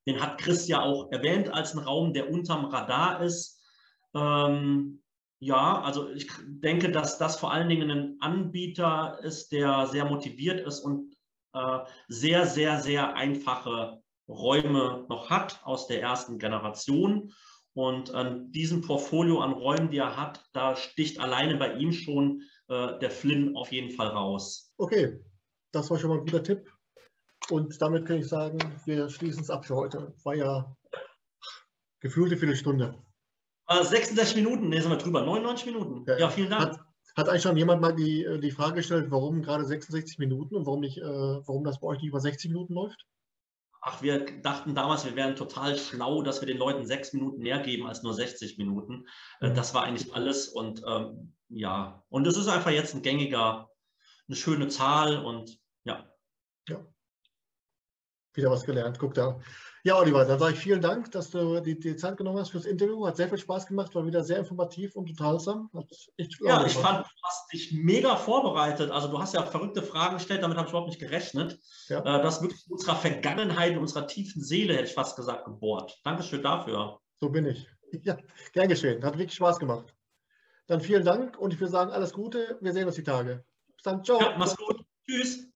Den hat Chris ja auch erwähnt als einen Raum, der unterm Radar ist. Ähm, ja, also ich denke, dass das vor allen Dingen ein Anbieter ist, der sehr motiviert ist und äh, sehr, sehr, sehr einfache Räume noch hat aus der ersten Generation und an diesem Portfolio an Räumen, die er hat, da sticht alleine bei ihm schon äh, der Flynn auf jeden Fall raus. Okay, das war schon mal ein guter Tipp. Und damit kann ich sagen, wir schließen es ab für heute. War ja gefühlte Viertelstunde. 66 Minuten, ne, sind wir drüber. 99 Minuten. Ja, ja vielen Dank. Hat, hat, eigentlich schon jemand mal die, äh, die Frage gestellt, warum gerade 66 Minuten und warum, nicht, äh, warum das bei euch nicht über 60 Minuten läuft? Ach, wir dachten damals, wir wären total schlau, dass wir den Leuten sechs Minuten mehr geben als nur 60 Minuten. Äh, mhm. Das war eigentlich alles. Und ähm, ja, und es ist einfach jetzt ein gängiger, eine schöne Zahl und ja. Ja. Wieder was gelernt. Guck da. Ja, Oliver, dann sage ich vielen Dank, dass du die, die, Zeit genommen hast fürs Interview. Hat sehr viel Spaß gemacht, war wieder sehr informativ und unterhaltsam. ja, ich fand, du hast dich mega vorbereitet. Also du hast ja verrückte Fragen gestellt, damit habe ich überhaupt nicht gerechnet. Ja. Äh, das wirklich in unserer Vergangenheit, in unserer tiefen Seele, hätte ich fast gesagt, gebohrt. Dankeschön dafür. So bin ich. Ja, gern geschehen. Hat wirklich Spaß gemacht. Dann vielen Dank und ich würde sagen, alles Gute. Wir sehen uns die Tage. Bis dann. Ciao. Ja, mach's gut. Tschüss.